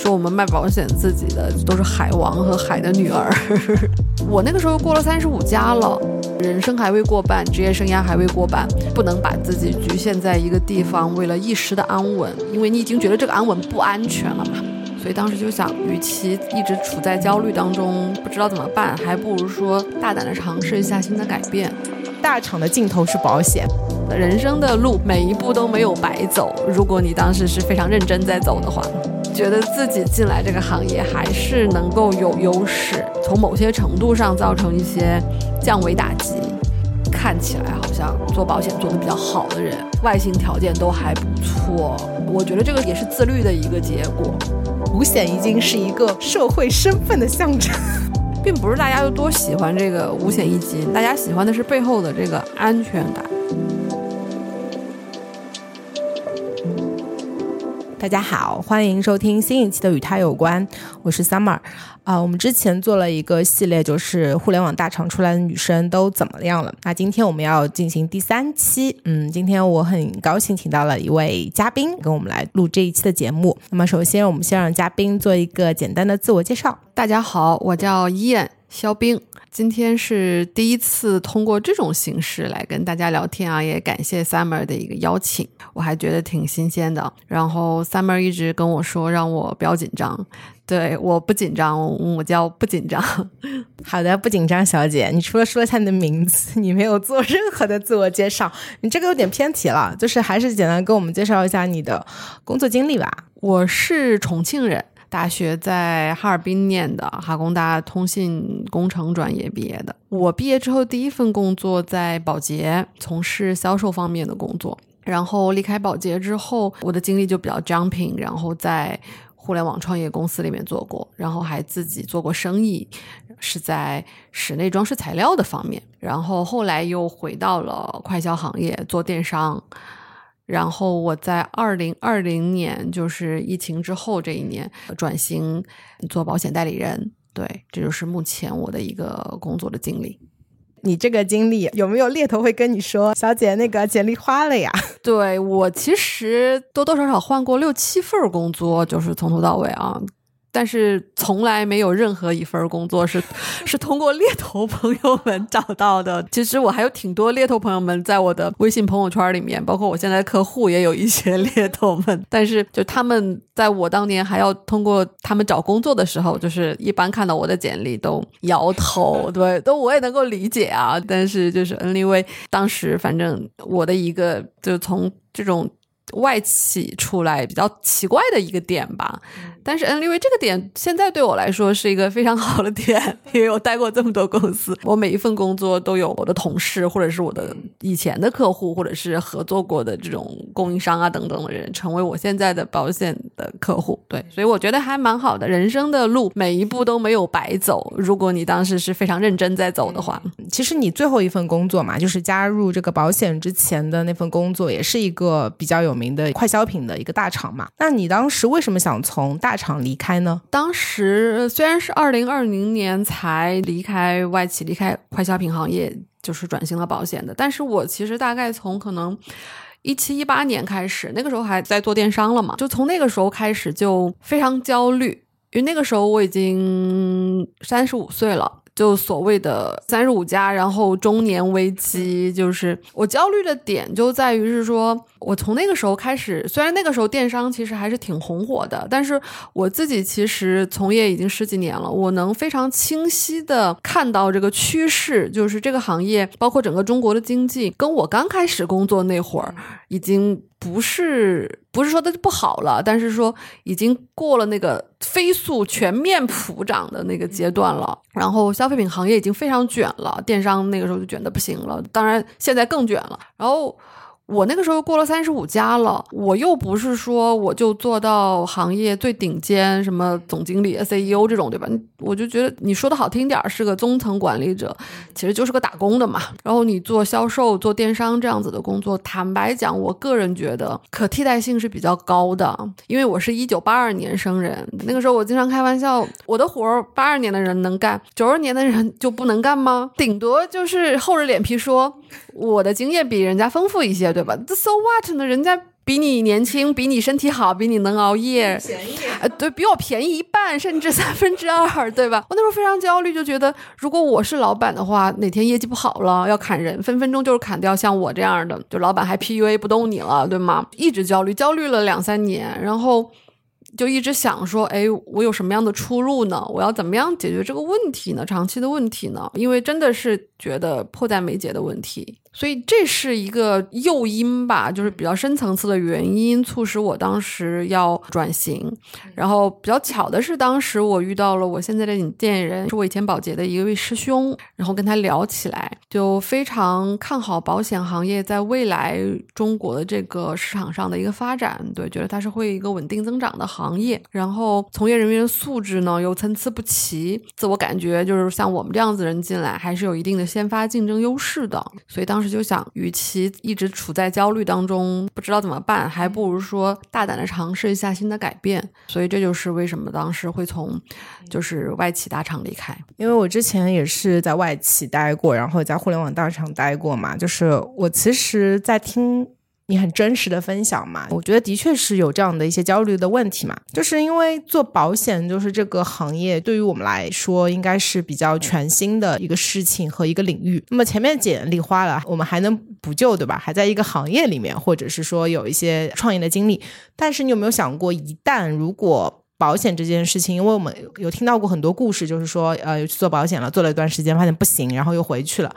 说我们卖保险，自己的都是海王和海的女儿。我那个时候过了三十五加了，人生还未过半，职业生涯还未过半，不能把自己局限在一个地方，为了一时的安稳，因为你已经觉得这个安稳不安全了嘛。所以当时就想，与其一直处在焦虑当中，不知道怎么办，还不如说大胆的尝试一下新的改变。大厂的尽头是保险，人生的路每一步都没有白走。如果你当时是非常认真在走的话。觉得自己进来这个行业还是能够有优势，从某些程度上造成一些降维打击。看起来好像做保险做得比较好的人，外形条件都还不错。我觉得这个也是自律的一个结果。五险一金是一个社会身份的象征，并不是大家有多喜欢这个五险一金，大家喜欢的是背后的这个安全感。大家好，欢迎收听新一期的与他有关，我是 Summer。啊，我们之前做了一个系列，就是互联网大厂出来的女生都怎么样了。那今天我们要进行第三期，嗯，今天我很高兴请到了一位嘉宾跟我们来录这一期的节目。那么首先，我们先让嘉宾做一个简单的自我介绍。大家好，我叫燕肖冰。今天是第一次通过这种形式来跟大家聊天啊，也感谢 Summer 的一个邀请，我还觉得挺新鲜的。然后 Summer 一直跟我说让我不要紧张，对，我不紧张，我叫不紧张。好的，不紧张，小姐。你除了说一下你的名字，你没有做任何的自我介绍，你这个有点偏题了，就是还是简单跟我们介绍一下你的工作经历吧。我是重庆人。大学在哈尔滨念的，哈工大通信工程专业毕业的。我毕业之后第一份工作在保洁，从事销售方面的工作。然后离开保洁之后，我的经历就比较 jumping，然后在互联网创业公司里面做过，然后还自己做过生意，是在室内装饰材料的方面。然后后来又回到了快销行业做电商。然后我在二零二零年，就是疫情之后这一年，转型做保险代理人。对，这就是目前我的一个工作的经历。你这个经历有没有猎头会跟你说，小姐那个简历花了呀？对我其实多多少少换过六七份工作，就是从头到尾啊。但是从来没有任何一份工作是是通过猎头朋友们找到的。其实我还有挺多猎头朋友们在我的微信朋友圈里面，包括我现在客户也有一些 猎头们。但是就他们在我当年还要通过他们找工作的时候，就是一般看到我的简历都摇头。对，都我也能够理解啊。但是就是 N V 当时反正我的一个就从这种。外企出来比较奇怪的一个点吧，但是 Anyway 这个点现在对我来说是一个非常好的点，因为我待过这么多公司，我每一份工作都有我的同事或者是我的以前的客户或者是合作过的这种供应商啊等等的人成为我现在的保险的客户，对，所以我觉得还蛮好的。人生的路每一步都没有白走，如果你当时是非常认真在走的话，其实你最后一份工作嘛，就是加入这个保险之前的那份工作，也是一个比较有。名的快消品的一个大厂嘛，那你当时为什么想从大厂离开呢？当时虽然是二零二零年才离开外企，离开快消品行业，就是转型了保险的，但是我其实大概从可能一七一八年开始，那个时候还在做电商了嘛，就从那个时候开始就非常焦虑，因为那个时候我已经三十五岁了。就所谓的三十五加，然后中年危机，就是我焦虑的点就在于是说，我从那个时候开始，虽然那个时候电商其实还是挺红火的，但是我自己其实从业已经十几年了，我能非常清晰的看到这个趋势，就是这个行业，包括整个中国的经济，跟我刚开始工作那会儿已经。不是不是说它不好了，但是说已经过了那个飞速全面普涨的那个阶段了。然后消费品行业已经非常卷了，电商那个时候就卷的不行了，当然现在更卷了。然后我那个时候过了三十五家了，我又不是说我就做到行业最顶尖，什么总经理、CEO 这种，对吧？我就觉得你说的好听点儿是个中层管理者，其实就是个打工的嘛。然后你做销售、做电商这样子的工作，坦白讲，我个人觉得可替代性是比较高的，因为我是一九八二年生人，那个时候我经常开玩笑，我的活儿八二年的人能干，九二年的人就不能干吗？顶多就是厚着脸皮说我的经验比人家丰富一些，对吧？So what 呢？人家比你年轻，比你身体好，比你能熬夜，便宜。呃，对比我便宜一半，甚至三分之二，对吧？我那时候非常焦虑，就觉得如果我是老板的话，哪天业绩不好了要砍人，分分钟就是砍掉像我这样的，就老板还 PUA 不动你了，对吗？一直焦虑，焦虑了两三年，然后。就一直想说，哎，我有什么样的出路呢？我要怎么样解决这个问题呢？长期的问题呢？因为真的是觉得迫在眉睫的问题，所以这是一个诱因吧，就是比较深层次的原因，促使我当时要转型。然后比较巧的是，当时我遇到了我现在的引荐人，是我以前保洁的一位师兄，然后跟他聊起来，就非常看好保险行业在未来中国的这个市场上的一个发展，对，觉得它是会一个稳定增长的行业。然后从业人员素质呢又参差不齐，自我感觉就是像我们这样子人进来，还是有一定的先发竞争优势的。所以当时就想，与其一直处在焦虑当中，不知道怎么办，还不如说大胆的尝试一下新的改变。所以这就是为什么当时会从就是外企大厂离开。因为我之前也是在外企待过，然后在互联网大厂待过嘛，就是我其实，在听你很真实的分享嘛，我觉得的确是有这样的一些焦虑的问题嘛，就是因为做保险，就是这个行业对于我们来说，应该是比较全新的一个事情和一个领域。那么前面简历花了，我们还能补救，对吧？还在一个行业里面，或者是说有一些创业的经历。但是你有没有想过，一旦如果保险这件事情，因为我们有听到过很多故事，就是说，呃，又去做保险了，做了一段时间，发现不行，然后又回去了，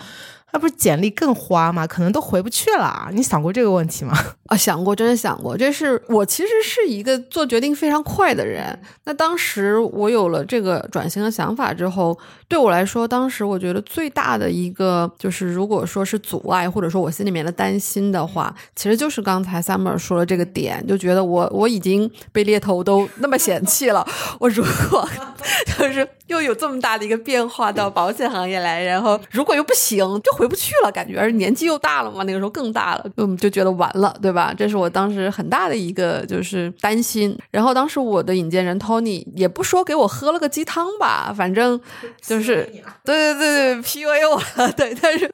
那不是简历更花吗？可能都回不去了。你想过这个问题吗？啊，想过，真的想过。这是我其实是一个做决定非常快的人。那当时我有了这个转型的想法之后，对我来说，当时我觉得最大的一个就是，如果说是阻碍，或者说我心里面的担心的话，其实就是刚才 Summer 说的这个点，就觉得我我已经被猎头都那么嫌弃了，我如果 就是又有这么大的一个变化到保险行业来，然后如果又不行，就回不去了，感觉而年纪又大了嘛，那个时候更大了，嗯，就觉得完了，对吧？这是我当时很大的一个就是担心。然后当时我的引荐人 Tony 也不说给我喝了个鸡汤吧，反正就是对对对对 PUA 我了，对，但是。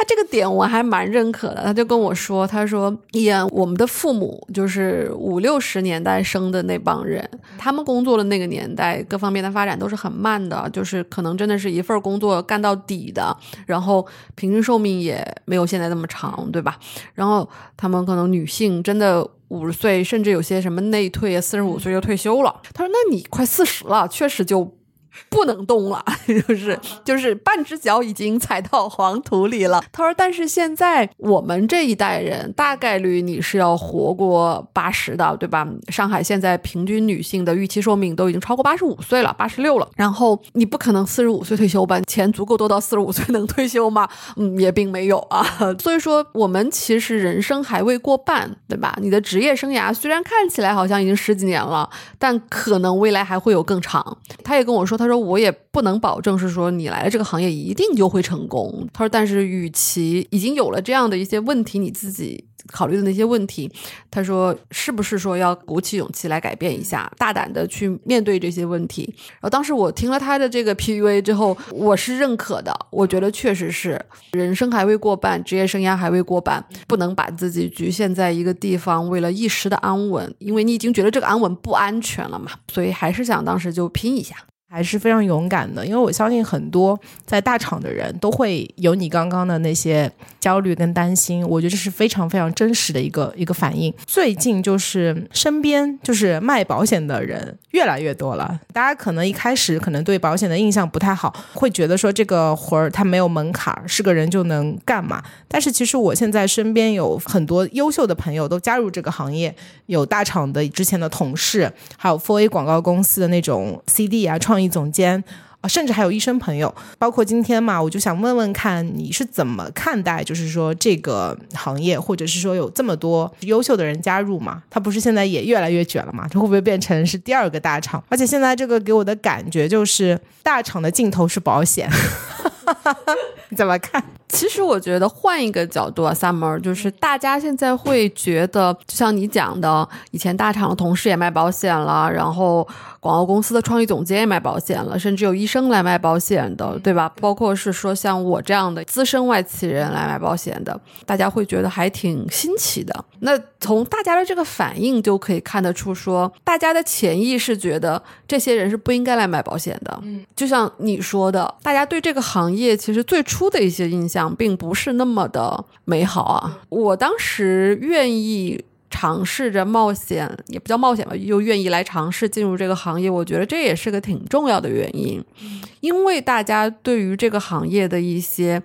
他这个点我还蛮认可的，他就跟我说：“他说，演我们的父母就是五六十年代生的那帮人，他们工作的那个年代，各方面的发展都是很慢的，就是可能真的是一份工作干到底的，然后平均寿命也没有现在那么长，对吧？然后他们可能女性真的五十岁，甚至有些什么内退，四十五岁就退休了。他说：那你快四十了，确实就。” 不能动了，就是就是半只脚已经踩到黄土里了。他说：“但是现在我们这一代人，大概率你是要活过八十的，对吧？上海现在平均女性的预期寿命都已经超过八十五岁了，八十六了。然后你不可能四十五岁退休吧？钱足够多到四十五岁能退休吗？嗯，也并没有啊。所以说，我们其实人生还未过半，对吧？你的职业生涯虽然看起来好像已经十几年了，但可能未来还会有更长。他也跟我说，他说我也不能保证是说你来了这个行业一定就会成功。他说，但是与其已经有了这样的一些问题，你自己考虑的那些问题，他说是不是说要鼓起勇气来改变一下，大胆的去面对这些问题。然后当时我听了他的这个 PUA 之后，我是认可的，我觉得确实是人生还未过半，职业生涯还未过半，不能把自己局限在一个地方，为了一时的安稳，因为你已经觉得这个安稳不安全了嘛，所以还是想当时就拼一下。还是非常勇敢的，因为我相信很多在大厂的人都会有你刚刚的那些焦虑跟担心，我觉得这是非常非常真实的一个一个反应。最近就是身边就是卖保险的人越来越多了，大家可能一开始可能对保险的印象不太好，会觉得说这个活儿它没有门槛，是个人就能干嘛。但是其实我现在身边有很多优秀的朋友都加入这个行业，有大厂的之前的同事，还有 foa 广告公司的那种 CD 啊创。总监啊，甚至还有医生朋友。包括今天嘛，我就想问问看你是怎么看待，就是说这个行业，或者是说有这么多优秀的人加入嘛？他不是现在也越来越卷了嘛？这会不会变成是第二个大厂？而且现在这个给我的感觉就是大厂的尽头是保险。你怎么看？其实我觉得换一个角度啊，Summer 就是大家现在会觉得，就像你讲的，以前大厂的同事也卖保险了，然后广告公司的创意总监也卖保险了，甚至有医生来卖保险的，对吧？包括是说像我这样的资深外企人来卖保险的，大家会觉得还挺新奇的。那从大家的这个反应就可以看得出，说大家的潜意识觉得这些人是不应该来卖保险的。嗯，就像你说的，大家对这个行业其实最初的一些印象并不是那么的美好啊。我当时愿意尝试着冒险，也不叫冒险吧，又愿意来尝试进入这个行业，我觉得这也是个挺重要的原因，因为大家对于这个行业的一些。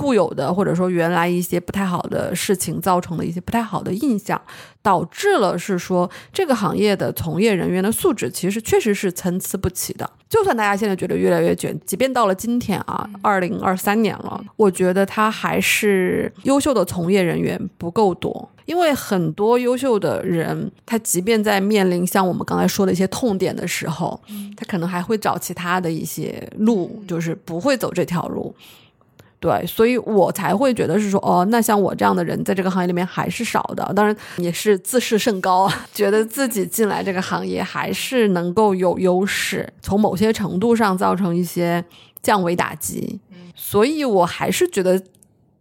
固有的或者说原来一些不太好的事情造成的一些不太好的印象，导致了是说这个行业的从业人员的素质其实确实是参差不齐的。就算大家现在觉得越来越卷，即便到了今天啊，二零二三年了，我觉得他还是优秀的从业人员不够多。因为很多优秀的人，他即便在面临像我们刚才说的一些痛点的时候，他可能还会找其他的一些路，就是不会走这条路。对，所以我才会觉得是说，哦，那像我这样的人在这个行业里面还是少的。当然也是自视甚高啊，觉得自己进来这个行业还是能够有优势，从某些程度上造成一些降维打击。所以我还是觉得，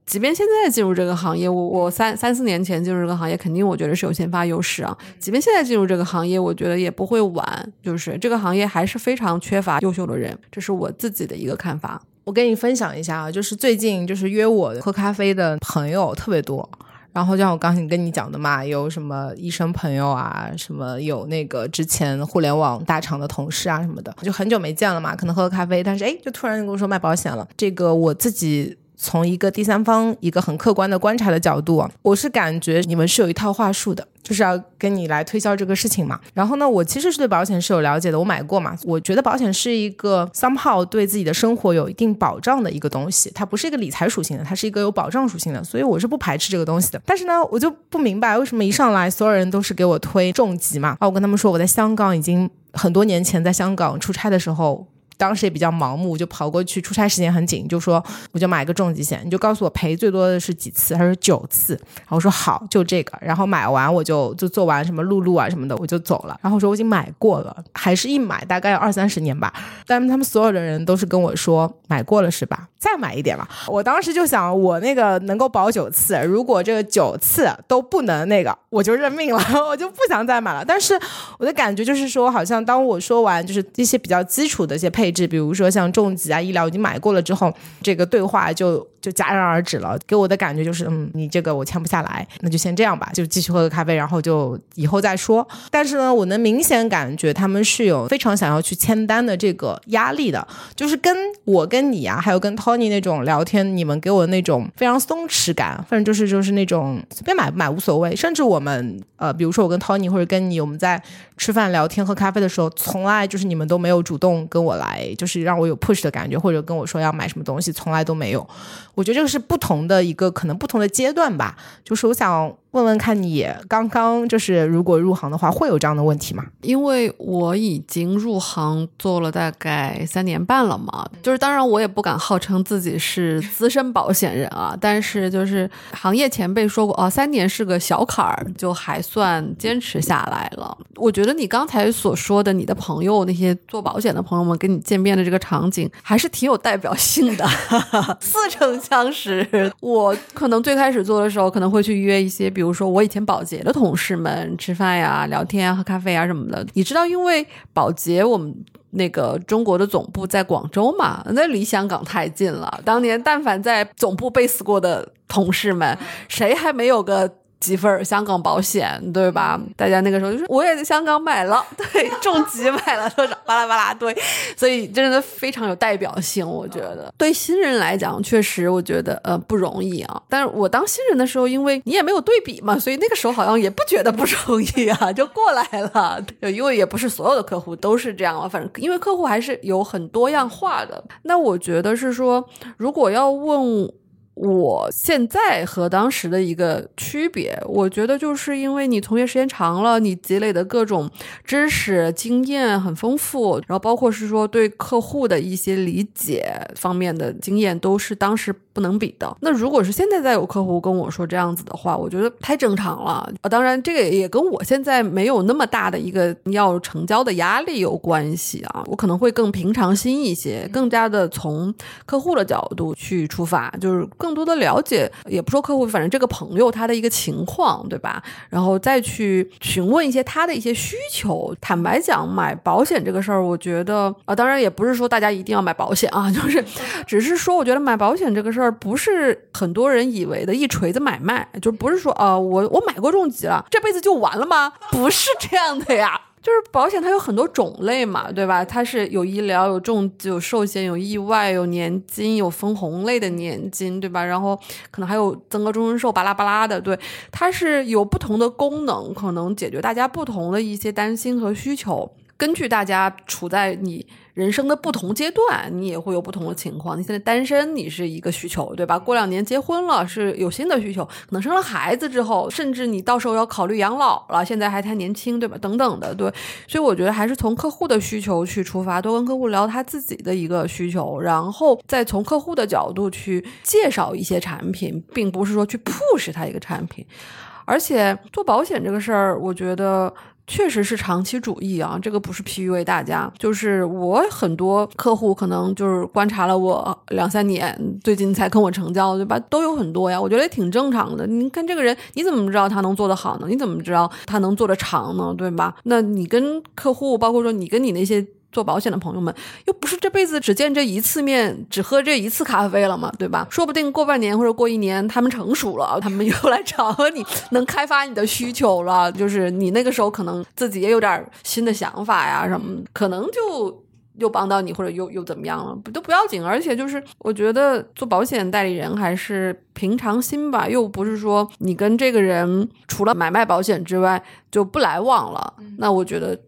即便现在进入这个行业，我我三三四年前进入这个行业，肯定我觉得是有先发优势啊。即便现在进入这个行业，我觉得也不会晚，就是这个行业还是非常缺乏优秀的人，这是我自己的一个看法。我跟你分享一下啊，就是最近就是约我喝咖啡的朋友特别多，然后就像我刚才跟你讲的嘛，有什么医生朋友啊，什么有那个之前互联网大厂的同事啊什么的，就很久没见了嘛，可能喝个咖啡，但是哎，就突然跟我说卖保险了，这个我自己。从一个第三方、一个很客观的观察的角度，我是感觉你们是有一套话术的，就是要跟你来推销这个事情嘛。然后呢，我其实是对保险是有了解的，我买过嘛。我觉得保险是一个 somehow 对自己的生活有一定保障的一个东西，它不是一个理财属性的，它是一个有保障属性的，所以我是不排斥这个东西的。但是呢，我就不明白为什么一上来所有人都是给我推重疾嘛。啊，我跟他们说我在香港已经很多年前在香港出差的时候。当时也比较盲目，就跑过去，出差时间很紧，就说我就买一个重疾险，你就告诉我赔最多的是几次？他说九次，然后我说好，就这个，然后买完我就就做完什么录录啊什么的，我就走了。然后我说我已经买过了，还是一买大概二三十年吧。但他们所有的人都是跟我说买过了是吧？再买一点吧。我当时就想，我那个能够保九次，如果这个九次都不能那个，我就认命了，我就不想再买了。但是我的感觉就是说，好像当我说完就是一些比较基础的一些配。配置，比如说像重疾啊、医疗已经买过了之后，这个对话就就戛然而止了。给我的感觉就是，嗯，你这个我签不下来，那就先这样吧，就继续喝个咖啡，然后就以后再说。但是呢，我能明显感觉他们是有非常想要去签单的这个压力的，就是跟我跟你啊，还有跟 Tony 那种聊天，你们给我那种非常松弛感，反正就是就是那种随便买不买无所谓。甚至我们呃，比如说我跟 Tony 或者跟你，我们在吃饭聊天喝咖啡的时候，从来就是你们都没有主动跟我来。就是让我有 push 的感觉，或者跟我说要买什么东西，从来都没有。我觉得这个是不同的一个可能不同的阶段吧。就是我想。问问看你刚刚就是如果入行的话会有这样的问题吗？因为我已经入行做了大概三年半了嘛，就是当然我也不敢号称自己是资深保险人啊，但是就是行业前辈说过哦，三年是个小坎儿，就还算坚持下来了。我觉得你刚才所说的你的朋友那些做保险的朋友们跟你见面的这个场景还是挺有代表性的，似曾相识。我可能最开始做的时候可能会去约一些。比如说，我以前保洁的同事们吃饭呀、聊天啊、喝咖啡啊什么的，你知道，因为保洁我们那个中国的总部在广州嘛，那离香港太近了。当年但凡在总部 base 过的同事们，谁还没有个几份香港保险，对吧？大家那个时候就是我也在香港买了，对，重疾买了多少，巴拉巴拉，对，所以真的非常有代表性。我觉得对新人来讲，确实我觉得呃不容易啊。但是我当新人的时候，因为你也没有对比嘛，所以那个时候好像也不觉得不容易啊，就过来了。因为也不是所有的客户都是这样嘛，反正因为客户还是有很多样化的。那我觉得是说，如果要问。我现在和当时的一个区别，我觉得就是因为你从业时间长了，你积累的各种知识经验很丰富，然后包括是说对客户的一些理解方面的经验都是当时不能比的。那如果是现在再有客户跟我说这样子的话，我觉得太正常了。啊，当然这个也跟我现在没有那么大的一个要成交的压力有关系啊，我可能会更平常心一些，更加的从客户的角度去出发，就是更。更多的了解，也不说客户，反正这个朋友他的一个情况，对吧？然后再去询问一些他的一些需求。坦白讲，买保险这个事儿，我觉得啊，当然也不是说大家一定要买保险啊，就是只是说，我觉得买保险这个事儿不是很多人以为的一锤子买卖，就不是说啊，我我买过重疾了，这辈子就完了吗？不是这样的呀。就是保险，它有很多种类嘛，对吧？它是有医疗、有重疾、有寿险、有意外、有年金、有分红类的年金，对吧？然后可能还有增额终身寿，巴拉巴拉的，对，它是有不同的功能，可能解决大家不同的一些担心和需求。根据大家处在你人生的不同阶段，你也会有不同的情况。你现在单身，你是一个需求，对吧？过两年结婚了，是有新的需求。可能生了孩子之后，甚至你到时候要考虑养老了，现在还太年轻，对吧？等等的，对。所以我觉得还是从客户的需求去出发，多跟客户聊他自己的一个需求，然后再从客户的角度去介绍一些产品，并不是说去 push 他一个产品。而且做保险这个事儿，我觉得。确实是长期主义啊，这个不是 PUA 大家，就是我很多客户可能就是观察了我两三年，最近才跟我成交，对吧？都有很多呀，我觉得也挺正常的。你看这个人，你怎么知道他能做得好呢？你怎么知道他能做得长呢？对吧？那你跟客户，包括说你跟你那些。做保险的朋友们，又不是这辈子只见这一次面，只喝这一次咖啡了嘛，对吧？说不定过半年或者过一年，他们成熟了，他们又来找你，能开发你的需求了。就是你那个时候可能自己也有点新的想法呀，什么可能就又帮到你，或者又又怎么样了，都不要紧。而且就是我觉得做保险代理人还是平常心吧，又不是说你跟这个人除了买卖保险之外就不来往了。那我觉得。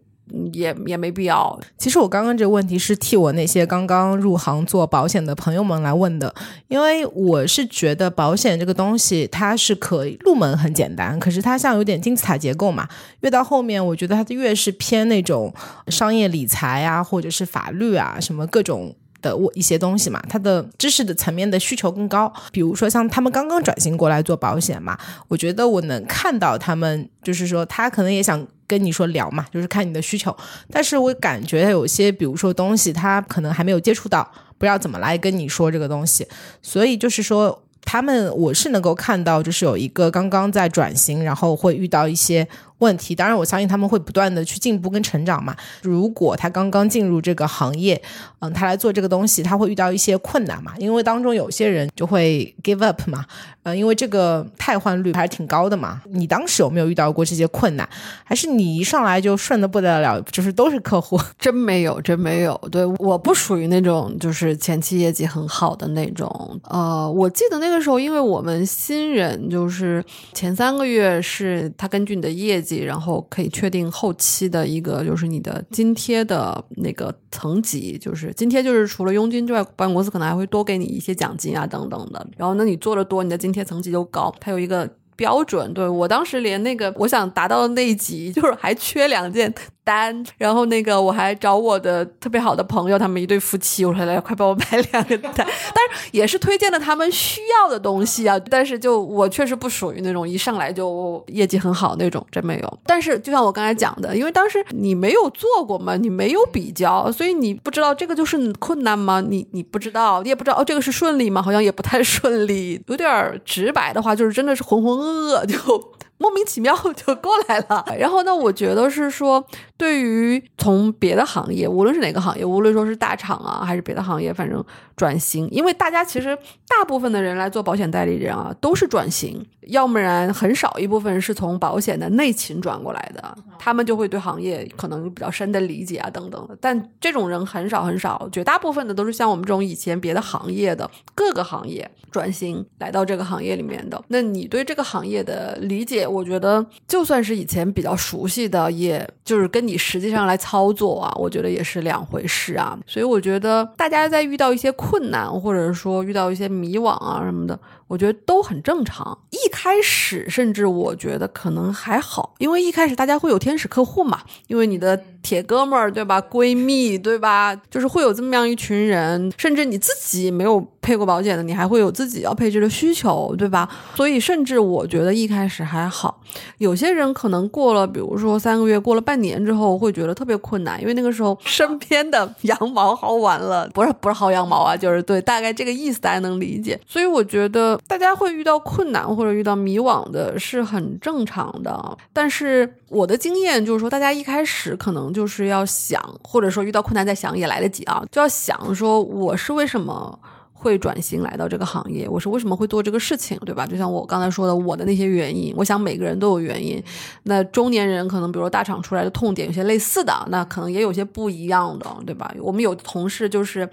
也也没必要。其实我刚刚这个问题是替我那些刚刚入行做保险的朋友们来问的，因为我是觉得保险这个东西它是可以入门很简单，可是它像有点金字塔结构嘛，越到后面我觉得它越是偏那种商业理财啊，或者是法律啊什么各种。的我一些东西嘛，他的知识的层面的需求更高。比如说像他们刚刚转型过来做保险嘛，我觉得我能看到他们，就是说他可能也想跟你说聊嘛，就是看你的需求。但是我感觉有些，比如说东西，他可能还没有接触到，不知道怎么来跟你说这个东西。所以就是说，他们我是能够看到，就是有一个刚刚在转型，然后会遇到一些。问题，当然我相信他们会不断的去进步跟成长嘛。如果他刚刚进入这个行业，嗯，他来做这个东西，他会遇到一些困难嘛。因为当中有些人就会 give up 嘛，呃，因为这个汰换率还是挺高的嘛。你当时有没有遇到过这些困难？还是你一上来就顺的不得了，就是都是客户？真没有，真没有。对，我不属于那种就是前期业绩很好的那种。呃，我记得那个时候，因为我们新人就是前三个月是他根据你的业绩。然后可以确定后期的一个就是你的津贴的那个层级，就是津贴就是除了佣金之外，保险公司可能还会多给你一些奖金啊等等的。然后那你做的多，你的津贴层级就高。它有一个标准，对我当时连那个我想达到的那一级，就是还缺两件。单，然后那个我还找我的特别好的朋友，他们一对夫妻，我说来快帮我买两个单，但是也是推荐了他们需要的东西啊。但是就我确实不属于那种一上来就业绩很好那种，真没有。但是就像我刚才讲的，因为当时你没有做过嘛，你没有比较，所以你不知道这个就是困难吗？你你不知道，你也不知道哦，这个是顺利吗？好像也不太 顺利，有点直白的话就是真的是浑浑噩噩就。莫名其妙就过来了。然后呢，我觉得是说，对于从别的行业，无论是哪个行业，无论说是大厂啊，还是别的行业，反正转型，因为大家其实大部分的人来做保险代理人啊，都是转型，要不然很少一部分是从保险的内勤转过来的，他们就会对行业可能比较深的理解啊等等的。但这种人很少很少，绝大部分的都是像我们这种以前别的行业的各个行业转型来到这个行业里面的。那你对这个行业的理解，我觉得就算是以前比较熟悉的，也就是跟你实际上来操作啊，我觉得也是两回事啊。所以我觉得大家在遇到一些困难，或者说遇到一些迷惘啊什么的，我觉得都很正常。一开始甚至我觉得可能还好，因为一开始大家会有天使客户嘛，因为你的铁哥们儿对吧，闺蜜对吧，就是会有这么样一群人，甚至你自己没有配过保险的，你还会有自己要配置的需求，对吧？所以甚至我觉得一开始还好，有些人可能过了，比如说三个月，过了半年之后，会觉得特别困难，因为那个时候 身边的 羊毛薅完了，不是不是薅羊毛啊，就是对，大概这个意思大家能理解。所以我觉得大家会遇到困难或者遇到迷惘的是很正常的，但是我的经验就是说，大家一开始可能就是要想，或者说遇到困难再想也来得及啊，就要想说我是为什么。会转型来到这个行业，我是为什么会做这个事情，对吧？就像我刚才说的，我的那些原因，我想每个人都有原因。那中年人可能，比如说大厂出来的痛点有些类似的，那可能也有些不一样的，对吧？我们有同事就是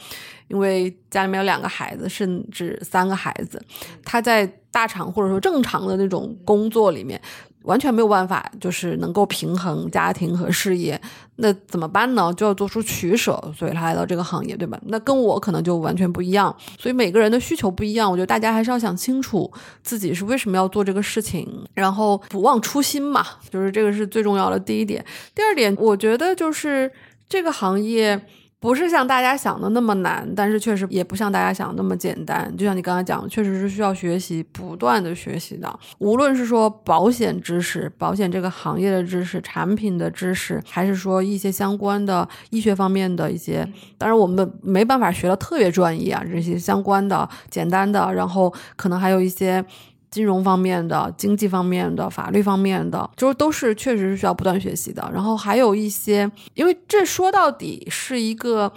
因为家里面有两个孩子，甚至三个孩子，他在大厂或者说正常的那种工作里面。完全没有办法，就是能够平衡家庭和事业，那怎么办呢？就要做出取舍，所以他来到这个行业，对吧？那跟我可能就完全不一样，所以每个人的需求不一样，我觉得大家还是要想清楚自己是为什么要做这个事情，然后不忘初心嘛，就是这个是最重要的第一点。第二点，我觉得就是这个行业。不是像大家想的那么难，但是确实也不像大家想的那么简单。就像你刚才讲，确实是需要学习，不断的学习的。无论是说保险知识、保险这个行业的知识、产品的知识，还是说一些相关的医学方面的一些，当然我们没办法学的特别专业啊，这些相关的、简单的，然后可能还有一些。金融方面的、经济方面的、法律方面的，就是都是确实是需要不断学习的。然后还有一些，因为这说到底是一个。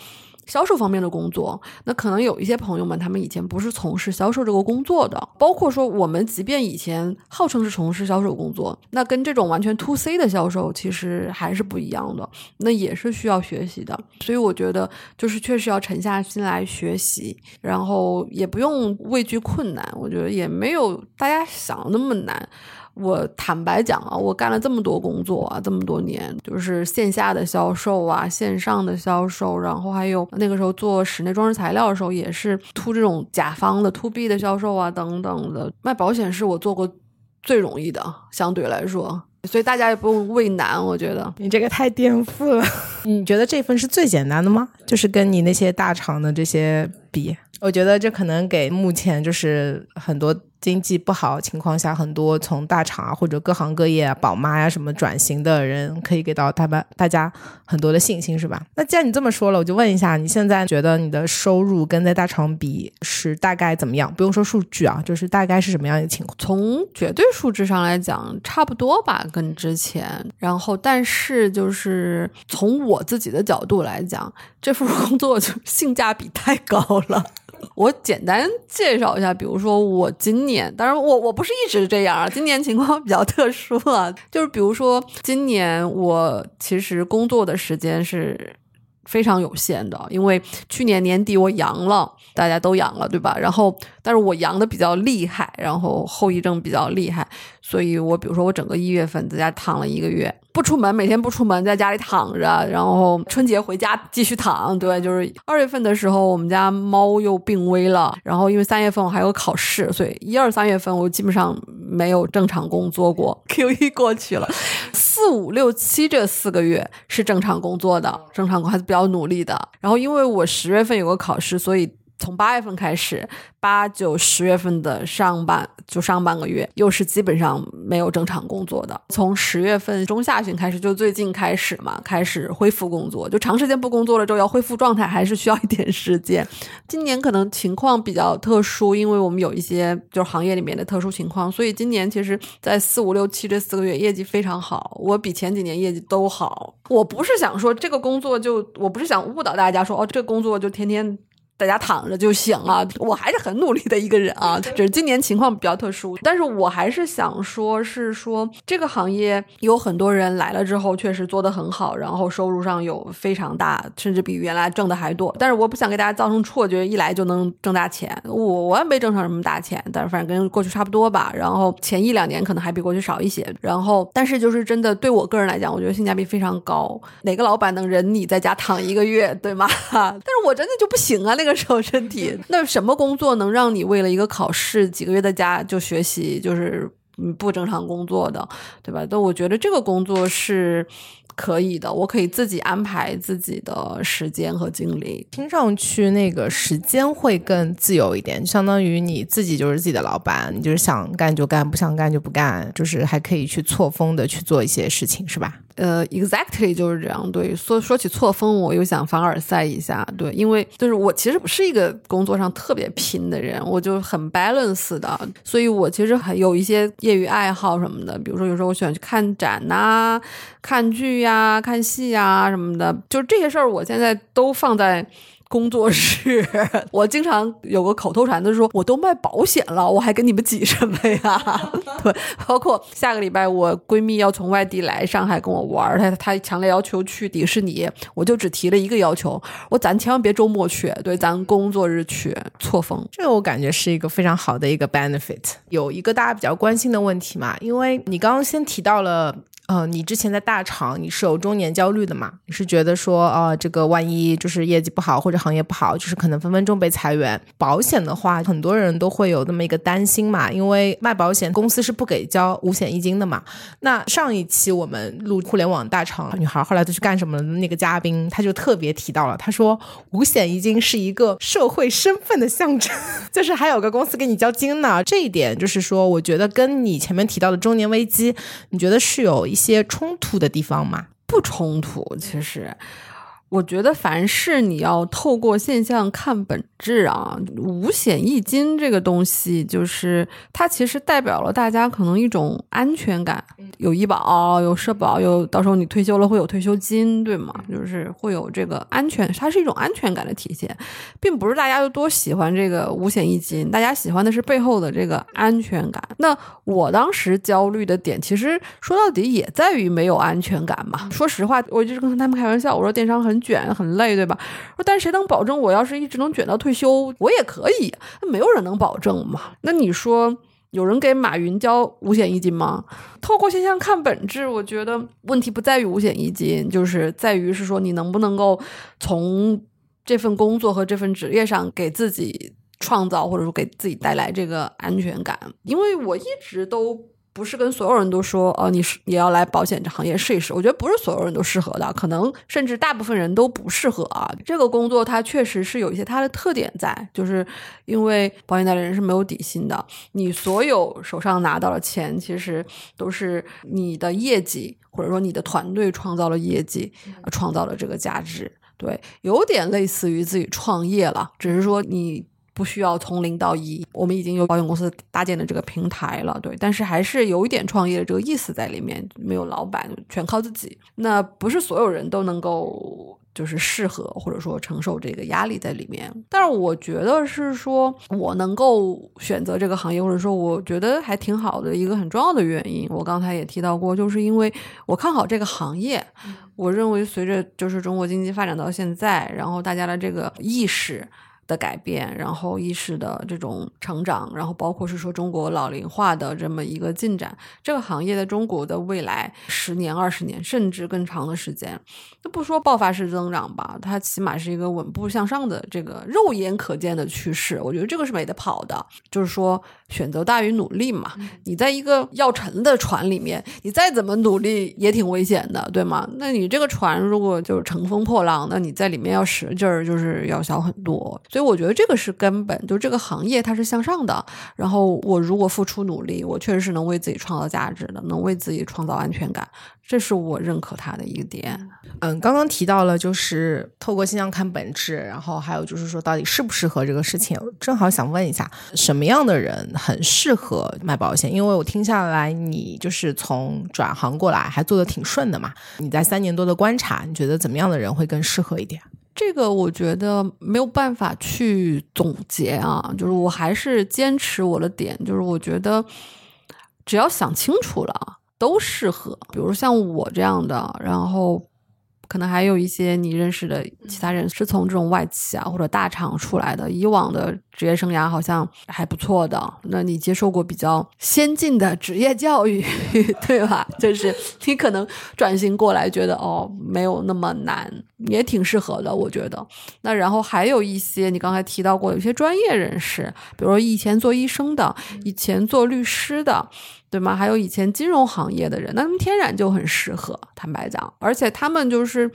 销售方面的工作，那可能有一些朋友们，他们以前不是从事销售这个工作的，包括说我们即便以前号称是从事销售工作，那跟这种完全 to C 的销售其实还是不一样的，那也是需要学习的。所以我觉得就是确实要沉下心来学习，然后也不用畏惧困难，我觉得也没有大家想的那么难。我坦白讲啊，我干了这么多工作啊，这么多年，就是线下的销售啊，线上的销售，然后还有那个时候做室内装饰材料的时候，也是 to 这种甲方的 to B 的销售啊，等等的。卖保险是我做过最容易的，相对来说，所以大家也不用畏难。我觉得你这个太颠覆了。你觉得这份是最简单的吗？就是跟你那些大厂的这些比，我觉得这可能给目前就是很多。经济不好情况下，很多从大厂啊或者各行各业宝妈呀什么转型的人，可以给到他们大家很多的信心，是吧？那既然你这么说了，我就问一下，你现在觉得你的收入跟在大厂比是大概怎么样？不用说数据啊，就是大概是什么样一个情况？从绝对数值上来讲，差不多吧，跟之前。然后，但是就是从我自己的角度来讲，这份工作就性价比太高了。我简单介绍一下，比如说我今年，当然我我不是一直这样啊，今年情况比较特殊啊，就是比如说今年我其实工作的时间是非常有限的，因为去年年底我阳了，大家都阳了，对吧？然后但是我阳的比较厉害，然后后遗症比较厉害，所以我比如说我整个一月份在家躺了一个月。不出门，每天不出门，在家里躺着，然后春节回家继续躺。对，就是二月份的时候，我们家猫又病危了，然后因为三月份我还有考试，所以一二三月份我基本上没有正常工作过。Q 一过去了，四五六七这四个月是正常工作的，正常工还是比较努力的。然后因为我十月份有个考试，所以。从八月份开始，八九十月份的上半就上半个月，又是基本上没有正常工作的。从十月份中下旬开始，就最近开始嘛，开始恢复工作。就长时间不工作了之后，要恢复状态，还是需要一点时间。今年可能情况比较特殊，因为我们有一些就是行业里面的特殊情况，所以今年其实，在四五六七这四个月业绩非常好，我比前几年业绩都好。我不是想说这个工作就，我不是想误导大家说哦，这个工作就天天。在家躺着就行了，我还是很努力的一个人啊，只是今年情况比较特殊。但是我还是想说，是说这个行业有很多人来了之后，确实做得很好，然后收入上有非常大，甚至比原来挣的还多。但是我不想给大家造成错觉，一来就能挣大钱。我我也没挣上什么大钱，但是反正跟过去差不多吧。然后前一两年可能还比过去少一些。然后，但是就是真的对我个人来讲，我觉得性价比非常高。哪个老板能忍你在家躺一个月，对吗？但是我真的就不行啊，那个。时候身体，那什么工作能让你为了一个考试几个月的家就学习，就是不正常工作的，对吧？但我觉得这个工作是。可以的，我可以自己安排自己的时间和精力。听上去那个时间会更自由一点，相当于你自己就是自己的老板，你就是想干就干，不想干就不干，就是还可以去错峰的去做一些事情，是吧？呃，exactly 就是这样。对，说说起错峰，我又想凡尔赛一下。对，因为就是我其实不是一个工作上特别拼的人，我就很 balance 的，所以我其实还有一些业余爱好什么的，比如说有时候我喜欢去看展呐，看剧。呀，看戏呀什么的，就是这些事儿，我现在都放在工作室。我经常有个口头禅的说，我都卖保险了，我还跟你们挤什么呀？对，包括下个礼拜我闺蜜要从外地来上海跟我玩，她她强烈要求去迪士尼，我就只提了一个要求，我咱千万别周末去，对，咱工作日去，错峰。这个我感觉是一个非常好的一个 benefit。有一个大家比较关心的问题嘛，因为你刚刚先提到了。呃，你之前在大厂，你是有中年焦虑的嘛？你是觉得说，呃，这个万一就是业绩不好或者行业不好，就是可能分分钟被裁员。保险的话，很多人都会有那么一个担心嘛，因为卖保险公司是不给交五险一金的嘛。那上一期我们录互联网大厂女孩后来都去干什么了？那个嘉宾他就特别提到了，他说五险一金是一个社会身份的象征，就是还有个公司给你交金呢。这一点就是说，我觉得跟你前面提到的中年危机，你觉得是有。一些冲突的地方吗？不冲突，其实。我觉得凡是你要透过现象看本质啊，五险一金这个东西，就是它其实代表了大家可能一种安全感，有医保、有社保，有到时候你退休了会有退休金，对吗？就是会有这个安全，它是一种安全感的体现，并不是大家有多喜欢这个五险一金，大家喜欢的是背后的这个安全感。那我当时焦虑的点，其实说到底也在于没有安全感嘛。说实话，我就是跟他们开玩笑，我说电商很。卷很累，对吧？说，但谁能保证我要是一直能卷到退休，我也可以？没有人能保证嘛。那你说，有人给马云交五险一金吗？透过现象看本质，我觉得问题不在于五险一金，就是在于是说你能不能够从这份工作和这份职业上给自己创造，或者说给自己带来这个安全感。因为我一直都。不是跟所有人都说哦，你是也要来保险这行业试一试。我觉得不是所有人都适合的，可能甚至大部分人都不适合啊。这个工作它确实是有一些它的特点在，就是因为保险代理人是没有底薪的，你所有手上拿到的钱其实都是你的业绩，或者说你的团队创造了业绩，创造了这个价值。对，有点类似于自己创业了，只是说你。不需要从零到一，我们已经有保险公司搭建的这个平台了，对，但是还是有一点创业的这个意思在里面，没有老板，全靠自己。那不是所有人都能够就是适合或者说承受这个压力在里面。但是我觉得是说我能够选择这个行业，或者说我觉得还挺好的一个很重要的原因，我刚才也提到过，就是因为我看好这个行业。我认为随着就是中国经济发展到现在，然后大家的这个意识。的改变，然后意识的这种成长，然后包括是说中国老龄化的这么一个进展，这个行业在中国的未来十年、二十年甚至更长的时间，那不说爆发式增长吧，它起码是一个稳步向上的这个肉眼可见的趋势。我觉得这个是没得跑的，就是说选择大于努力嘛。你在一个要沉的船里面，你再怎么努力也挺危险的，对吗？那你这个船如果就是乘风破浪，那你在里面要使劲儿，就是要小很多。所以我觉得这个是根本，就这个行业它是向上的。然后我如果付出努力，我确实是能为自己创造价值的，能为自己创造安全感，这是我认可他的一个点。嗯，刚刚提到了就是透过现象看本质，然后还有就是说到底适不适合这个事情，正好想问一下，什么样的人很适合卖保险？因为我听下来，你就是从转行过来还做的挺顺的嘛。你在三年多的观察，你觉得怎么样的人会更适合一点？这个我觉得没有办法去总结啊，就是我还是坚持我的点，就是我觉得只要想清楚了都适合。比如像我这样的，然后。可能还有一些你认识的其他人是从这种外企啊或者大厂出来的，以往的职业生涯好像还不错的。那你接受过比较先进的职业教育，对吧？就是你可能转型过来，觉得哦没有那么难，也挺适合的，我觉得。那然后还有一些你刚才提到过，有些专业人士，比如说以前做医生的，以前做律师的。对吗？还有以前金融行业的人，那他们天然就很适合。坦白讲，而且他们就是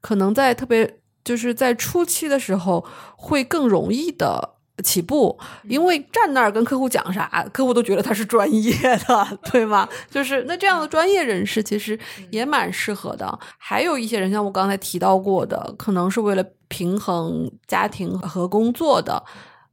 可能在特别就是在初期的时候会更容易的起步，因为站那儿跟客户讲啥，客户都觉得他是专业的，对吗？就是那这样的专业人士其实也蛮适合的。还有一些人，像我刚才提到过的，可能是为了平衡家庭和工作的。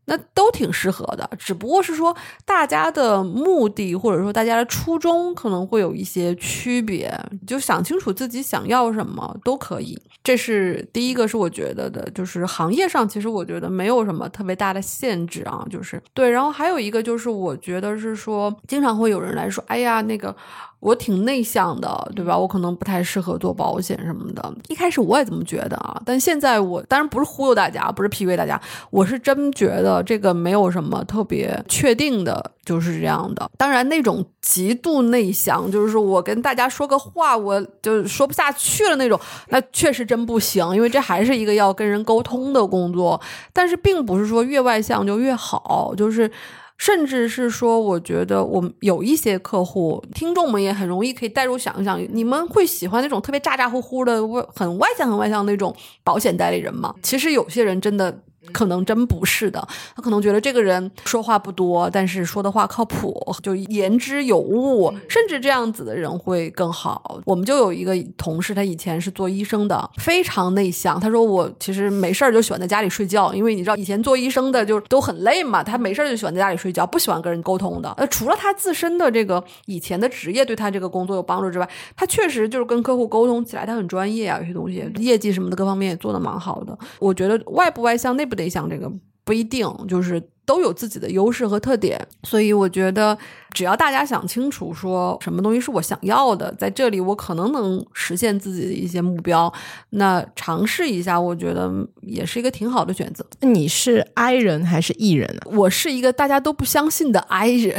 那都挺适合的，只不过是说大家的目的或者说大家的初衷可能会有一些区别，就想清楚自己想要什么都可以。这是第一个，是我觉得的，就是行业上其实我觉得没有什么特别大的限制啊，就是对。然后还有一个就是我觉得是说，经常会有人来说，哎呀，那个。我挺内向的，对吧？我可能不太适合做保险什么的。一开始我也这么觉得啊，但现在我当然不是忽悠大家，不是 PUA 大家，我是真觉得这个没有什么特别确定的，就是这样的。当然，那种极度内向，就是说我跟大家说个话，我就说不下去了那种，那确实真不行，因为这还是一个要跟人沟通的工作。但是，并不是说越外向就越好，就是。甚至是说，我觉得我们有一些客户、听众们也很容易可以代入想一想，你们会喜欢那种特别咋咋呼呼的、很外向、很外向那种保险代理人吗？其实有些人真的。可能真不是的，他可能觉得这个人说话不多，但是说的话靠谱，就言之有物，甚至这样子的人会更好。我们就有一个同事，他以前是做医生的，非常内向。他说我其实没事儿就喜欢在家里睡觉，因为你知道以前做医生的就都很累嘛，他没事儿就喜欢在家里睡觉，不喜欢跟人沟通的。呃，除了他自身的这个以前的职业对他这个工作有帮助之外，他确实就是跟客户沟通起来他很专业啊，有些东西业绩什么的各方面也做的蛮好的。我觉得外不外向内不。得想这个不一定，就是都有自己的优势和特点，所以我觉得。只要大家想清楚，说什么东西是我想要的，在这里我可能能实现自己的一些目标，那尝试一下，我觉得也是一个挺好的选择。你是 I 人还是 E 人呢？我是一个大家都不相信的 I 人，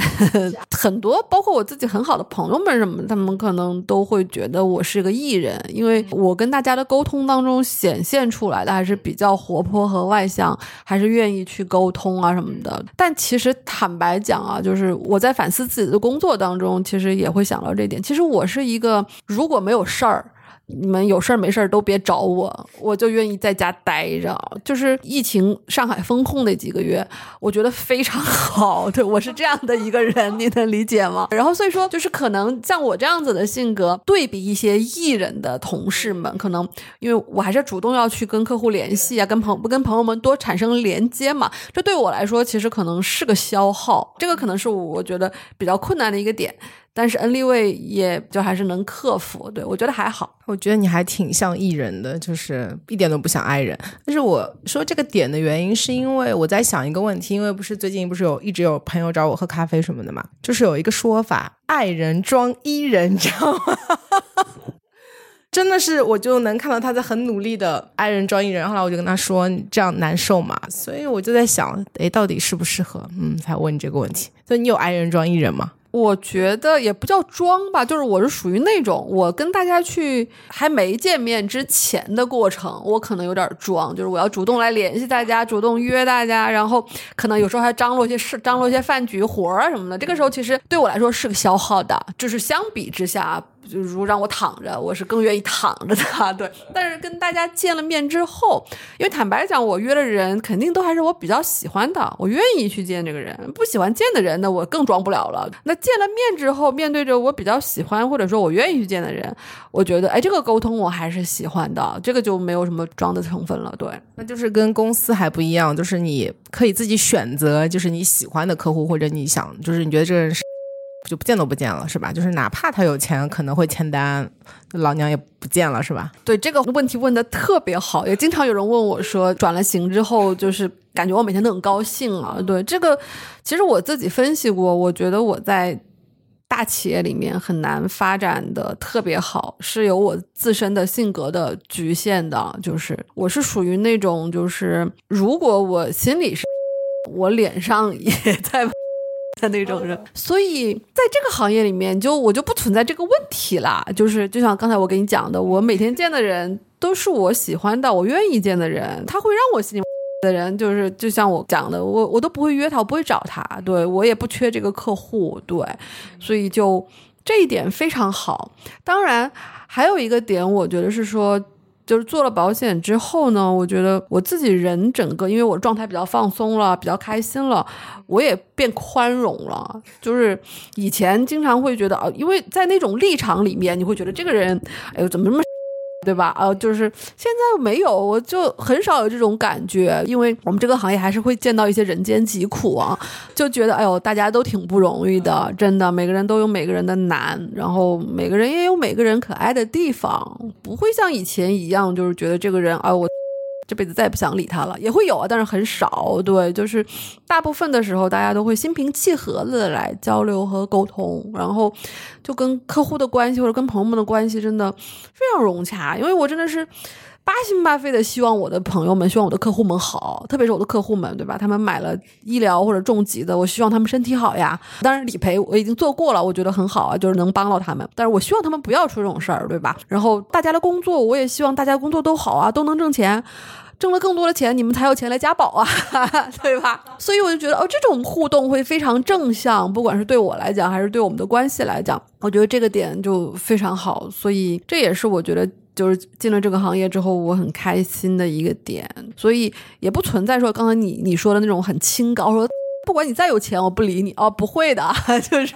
很多包括我自己很好的朋友们什么，他们可能都会觉得我是个 E 人，因为我跟大家的沟通当中显现出来的还是比较活泼和外向，还是愿意去沟通啊什么但其实坦白讲啊，就是我在反思。自己的工作当中，其实也会想到这点。其实我是一个，如果没有事儿。你们有事儿没事儿都别找我，我就愿意在家待着。就是疫情上海封控那几个月，我觉得非常好。对我是这样的一个人，你能理解吗？然后所以说，就是可能像我这样子的性格，对比一些艺人的同事们，可能因为我还是主动要去跟客户联系啊，跟朋不跟朋友们多产生连接嘛。这对我来说，其实可能是个消耗。这个可能是我觉得比较困难的一个点。但是恩立位也就还是能克服，对我觉得还好。我觉得你还挺像艺人的，就是一点都不像爱人。但是我说这个点的原因，是因为我在想一个问题，因为不是最近不是有一直有朋友找我喝咖啡什么的嘛，就是有一个说法，爱人装伊人，你知道吗？真的是，我就能看到他在很努力的爱人装艺人。后来我就跟他说：“你这样难受嘛？”所以我就在想，哎，到底适不适合？嗯，才问你这个问题。所以你有爱人装艺人吗？我觉得也不叫装吧，就是我是属于那种，我跟大家去还没见面之前的过程，我可能有点装，就是我要主动来联系大家，主动约大家，然后可能有时候还张罗一些事，张罗一些饭局活啊什么的。这个时候其实对我来说是个消耗的，就是相比之下。就如让我躺着，我是更愿意躺着的。对，但是跟大家见了面之后，因为坦白讲，我约的人肯定都还是我比较喜欢的，我愿意去见这个人。不喜欢见的人呢，我更装不了了。那见了面之后，面对着我比较喜欢或者说我愿意去见的人，我觉得，哎，这个沟通我还是喜欢的，这个就没有什么装的成分了。对，那就是跟公司还不一样，就是你可以自己选择，就是你喜欢的客户或者你想，就是你觉得这个人是。就不见都不见了，是吧？就是哪怕他有钱，可能会签单，老娘也不见了，是吧？对这个问题问的特别好，也经常有人问我说，转了型之后，就是感觉我每天都很高兴啊。对这个，其实我自己分析过，我觉得我在大企业里面很难发展的特别好，是有我自身的性格的局限的。就是我是属于那种，就是如果我心里是，我脸上也在。的那种人，所以在这个行业里面，就我就不存在这个问题啦。就是就像刚才我跟你讲的，我每天见的人都是我喜欢的、我愿意见的人。他会让我心里的人，就是就像我讲的，我我都不会约他，我不会找他。对我也不缺这个客户，对，所以就这一点非常好。当然还有一个点，我觉得是说。就是做了保险之后呢，我觉得我自己人整个，因为我状态比较放松了，比较开心了，我也变宽容了。就是以前经常会觉得啊，因为在那种立场里面，你会觉得这个人，哎呦，怎么这么。对吧？呃，就是现在没有，我就很少有这种感觉，因为我们这个行业还是会见到一些人间疾苦啊，就觉得哎呦，大家都挺不容易的，真的，每个人都有每个人的难，然后每个人也有每个人可爱的地方，不会像以前一样，就是觉得这个人啊，我。这辈子再也不想理他了，也会有啊，但是很少。对，就是大部分的时候，大家都会心平气和的来交流和沟通，然后就跟客户的关系或者跟朋友们的关系真的非常融洽。因为我真的是八心八肺的希望我的朋友们，希望我的客户们好，特别是我的客户们，对吧？他们买了医疗或者重疾的，我希望他们身体好呀。当然理赔我已经做过了，我觉得很好啊，就是能帮到他们。但是我希望他们不要出这种事儿，对吧？然后大家的工作，我也希望大家工作都好啊，都能挣钱。挣了更多的钱，你们才有钱来加保啊，对吧？所以我就觉得，哦，这种互动会非常正向，不管是对我来讲，还是对我们的关系来讲，我觉得这个点就非常好。所以这也是我觉得，就是进了这个行业之后，我很开心的一个点。所以也不存在说刚才你你说的那种很清高说。不管你再有钱，我不理你哦，不会的，就是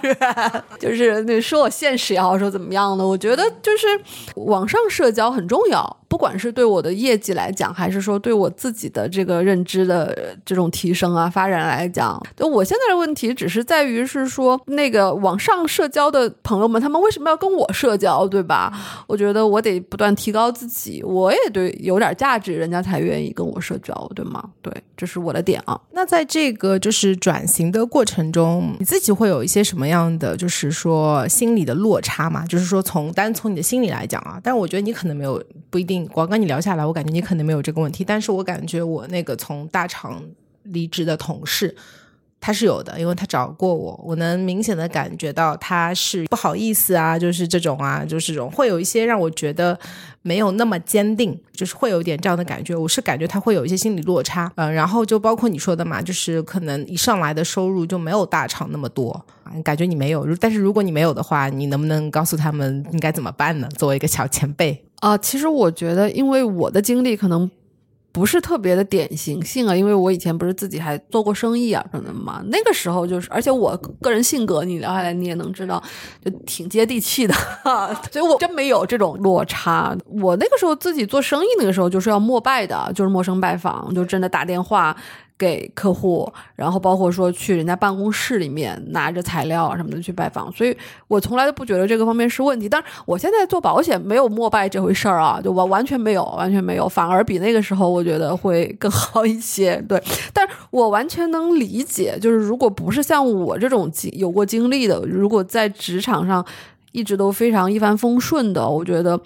就是那说我现实也好，说怎么样的，我觉得就是网上社交很重要，不管是对我的业绩来讲，还是说对我自己的这个认知的这种提升啊发展来讲，就我现在的问题只是在于是说那个网上社交的朋友们，他们为什么要跟我社交，对吧？我觉得我得不断提高自己，我也对有点价值，人家才愿意跟我社交，对吗？对，这是我的点啊。那在这个就是。转型的过程中，你自己会有一些什么样的，就是说心理的落差嘛？就是说从单从你的心理来讲啊，但是我觉得你可能没有，不一定。光跟你聊下来，我感觉你可能没有这个问题。但是我感觉我那个从大厂离职的同事。他是有的，因为他找过我，我能明显的感觉到他是不好意思啊，就是这种啊，就是这种会有一些让我觉得没有那么坚定，就是会有点这样的感觉。我是感觉他会有一些心理落差，嗯，然后就包括你说的嘛，就是可能一上来的收入就没有大厂那么多，感觉你没有，但是如果你没有的话，你能不能告诉他们应该怎么办呢？作为一个小前辈啊，其实我觉得，因为我的经历可能。不是特别的典型性啊，因为我以前不是自己还做过生意啊什么的嘛。那个时候就是，而且我个人性格，你聊下来你也能知道，就挺接地气的，所以我真没有这种落差。我那个时候自己做生意，那个时候就是要陌拜的，就是陌生拜访，就真的打电话。给客户，然后包括说去人家办公室里面拿着材料啊什么的去拜访，所以我从来都不觉得这个方面是问题。但是我现在做保险没有膜拜这回事儿啊，就完完全没有，完全没有，反而比那个时候我觉得会更好一些。对，但是我完全能理解，就是如果不是像我这种经有过经历的，如果在职场上一直都非常一帆风顺的，我觉得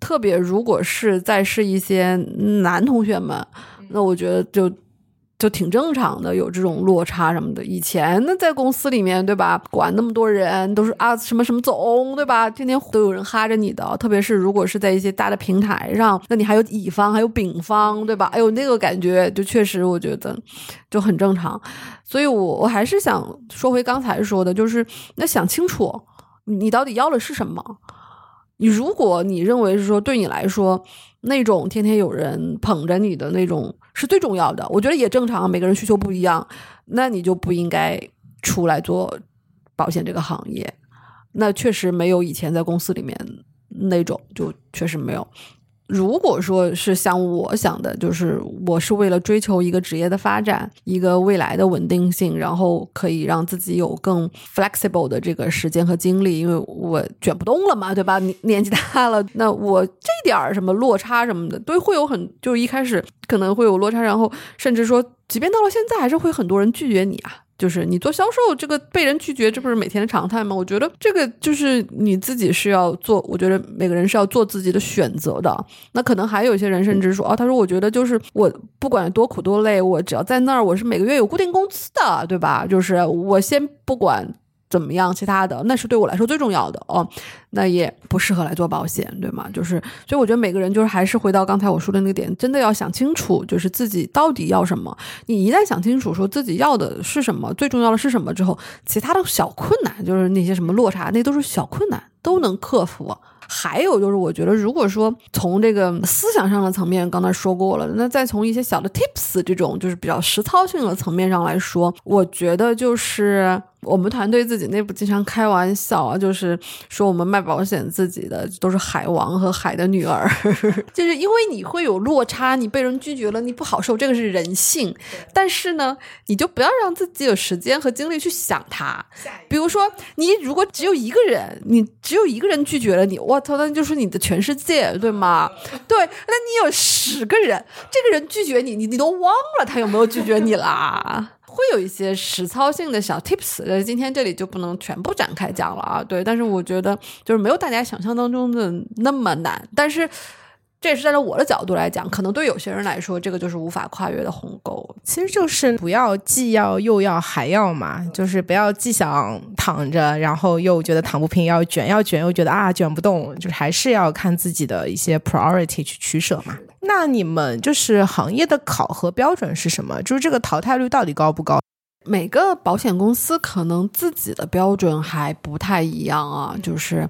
特别如果是再是一些男同学们，那我觉得就。就挺正常的，有这种落差什么的。以前那在公司里面，对吧？管那么多人，都是啊什么什么总，对吧？天天都有人哈着你的。特别是如果是在一些大的平台上，那你还有乙方，还有丙方，对吧？哎呦，那个感觉就确实，我觉得就很正常。所以我我还是想说回刚才说的，就是那想清楚，你到底要的是什么。你如果你认为是说对你来说那种天天有人捧着你的那种是最重要的，我觉得也正常，每个人需求不一样，那你就不应该出来做保险这个行业。那确实没有以前在公司里面那种，就确实没有。如果说是像我想的，就是我是为了追求一个职业的发展，一个未来的稳定性，然后可以让自己有更 flexible 的这个时间和精力，因为我卷不动了嘛，对吧？年年纪大了，那我这点儿什么落差什么的，都会有很，就是一开始可能会有落差，然后甚至说，即便到了现在，还是会很多人拒绝你啊。就是你做销售，这个被人拒绝，这不是每天的常态吗？我觉得这个就是你自己是要做，我觉得每个人是要做自己的选择的。那可能还有一些人甚至说，哦，他说我觉得就是我不管多苦多累，我只要在那儿，我是每个月有固定工资的，对吧？就是我先不管。怎么样？其他的那是对我来说最重要的哦，那也不适合来做保险，对吗？就是，所以我觉得每个人就是还是回到刚才我说的那个点，真的要想清楚，就是自己到底要什么。你一旦想清楚，说自己要的是什么，最重要的是什么之后，其他的小困难，就是那些什么落差，那都是小困难，都能克服。还有就是，我觉得如果说从这个思想上的层面，刚才说过了，那再从一些小的 tips 这种就是比较实操性的层面上来说，我觉得就是。我们团队自己内部经常开玩笑啊，就是说我们卖保险自己的都是海王和海的女儿，就是因为你会有落差，你被人拒绝了，你不好受，这个是人性。但是呢，你就不要让自己有时间和精力去想他。比如说，你如果只有一个人，你只有一个人拒绝了你，我操，那就是你的全世界，对吗？对，那你有十个人，这个人拒绝你，你你都忘了他有没有拒绝你啦。会有一些实操性的小 tips，呃，今天这里就不能全部展开讲了啊。对，但是我觉得就是没有大家想象当中的那么难。但是这也是站在我的角度来讲，可能对有些人来说，这个就是无法跨越的鸿沟。其实就是不要既要又要还要嘛，就是不要既想躺着，然后又觉得躺不平，要卷要卷又觉得啊卷不动，就是还是要看自己的一些 priority 去取舍嘛。那你们就是行业的考核标准是什么？就是这个淘汰率到底高不高？每个保险公司可能自己的标准还不太一样啊，就是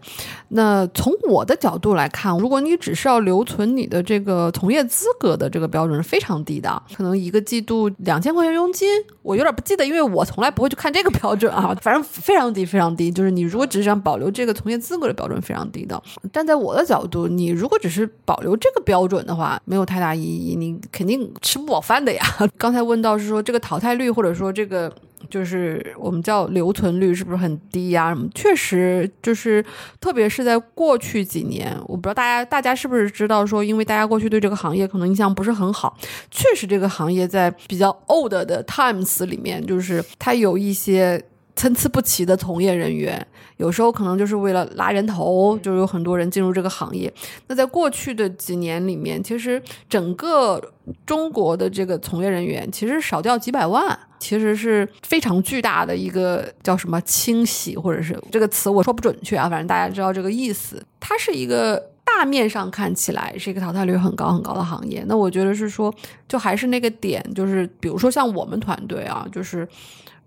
那从我的角度来看，如果你只是要留存你的这个从业资格的这个标准是非常低的，可能一个季度两千块钱佣金，我有点不记得，因为我从来不会去看这个标准啊，反正非常低，非常低。就是你如果只是想保留这个从业资格的标准非常低的，站在我的角度，你如果只是保留这个标准的话，没有太大意义，你肯定吃不饱饭的呀。刚才问到是说这个淘汰率，或者说这个。就是我们叫留存率是不是很低呀？什么确实就是，特别是在过去几年，我不知道大家大家是不是知道说，因为大家过去对这个行业可能印象不是很好，确实这个行业在比较 old 的 times 里面，就是它有一些参差不齐的从业人员，有时候可能就是为了拉人头，就有很多人进入这个行业。那在过去的几年里面，其实整个中国的这个从业人员其实少掉几百万。其实是非常巨大的一个叫什么清洗，或者是这个词我说不准确啊，反正大家知道这个意思。它是一个大面上看起来是一个淘汰率很高很高的行业。那我觉得是说，就还是那个点，就是比如说像我们团队啊，就是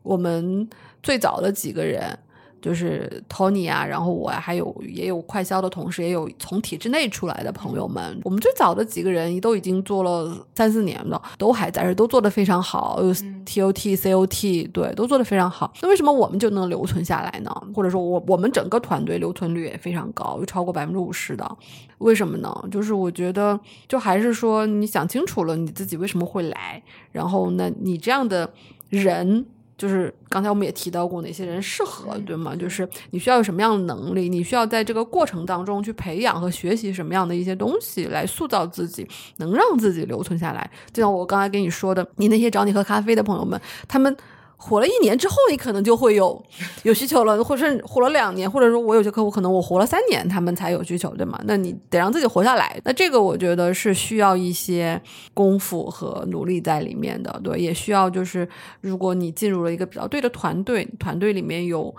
我们最早的几个人。就是 Tony 啊，然后我还有也有快销的同事，也有从体制内出来的朋友们。我们最早的几个人都已经做了三四年了，都还在这，都做得非常好，有 TOT、COT，对，都做得非常好。那为什么我们就能留存下来呢？或者说我我们整个团队留存率也非常高，有超过百分之五十的？为什么呢？就是我觉得，就还是说你想清楚了你自己为什么会来，然后呢，你这样的人。就是刚才我们也提到过哪些人适合，对吗？就是你需要有什么样的能力，你需要在这个过程当中去培养和学习什么样的一些东西，来塑造自己，能让自己留存下来。就像我刚才跟你说的，你那些找你喝咖啡的朋友们，他们。活了一年之后，你可能就会有有需求了，或者活了两年，或者说我有些客户可能我活了三年，他们才有需求，对吗？那你得让自己活下来，那这个我觉得是需要一些功夫和努力在里面的，对，也需要就是如果你进入了一个比较对的团队，团队里面有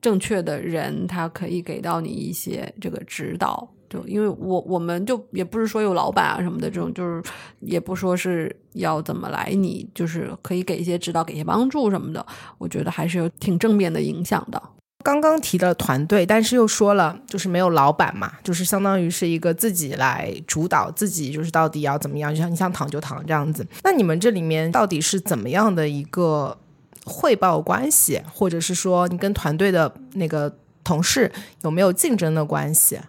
正确的人，他可以给到你一些这个指导。就因为我我们就也不是说有老板啊什么的这种，就是也不说是要怎么来，你就是可以给一些指导，给一些帮助什么的，我觉得还是有挺正面的影响的。刚刚提的团队，但是又说了就是没有老板嘛，就是相当于是一个自己来主导自己，就是到底要怎么样，就像你想躺就躺这样子。那你们这里面到底是怎么样的一个汇报关系，或者是说你跟团队的那个同事有没有竞争的关系？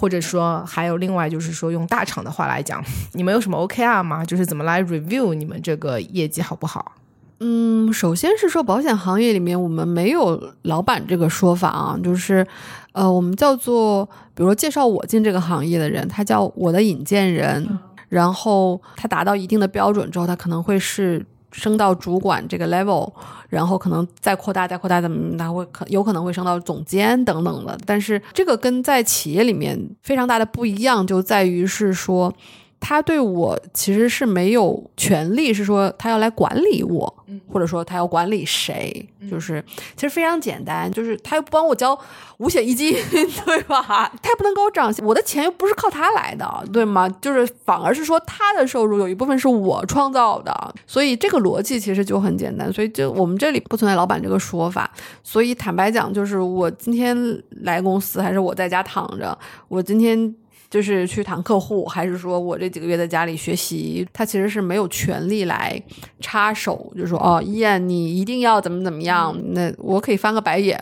或者说还有另外就是说用大厂的话来讲，你们有什么 OKR 吗？就是怎么来 review 你们这个业绩好不好？嗯，首先是说保险行业里面我们没有老板这个说法啊，就是呃，我们叫做比如说介绍我进这个行业的人，他叫我的引荐人，然后他达到一定的标准之后，他可能会是升到主管这个 level，然后可能再扩大再扩大，怎么他会可有可能会升到总监等等的。但是这个跟在企业里面非常大的不一样，就在于是说。他对我其实是没有权利，是说他要来管理我，或者说他要管理谁，就是其实非常简单，就是他又不帮我交五险一金，对吧？他也不能给我涨，我的钱又不是靠他来的，对吗？就是反而是说他的收入有一部分是我创造的，所以这个逻辑其实就很简单，所以就我们这里不存在老板这个说法。所以坦白讲，就是我今天来公司，还是我在家躺着，我今天。就是去谈客户，还是说我这几个月在家里学习？他其实是没有权利来插手，就说哦，伊燕，你一定要怎么怎么样？那我可以翻个白眼，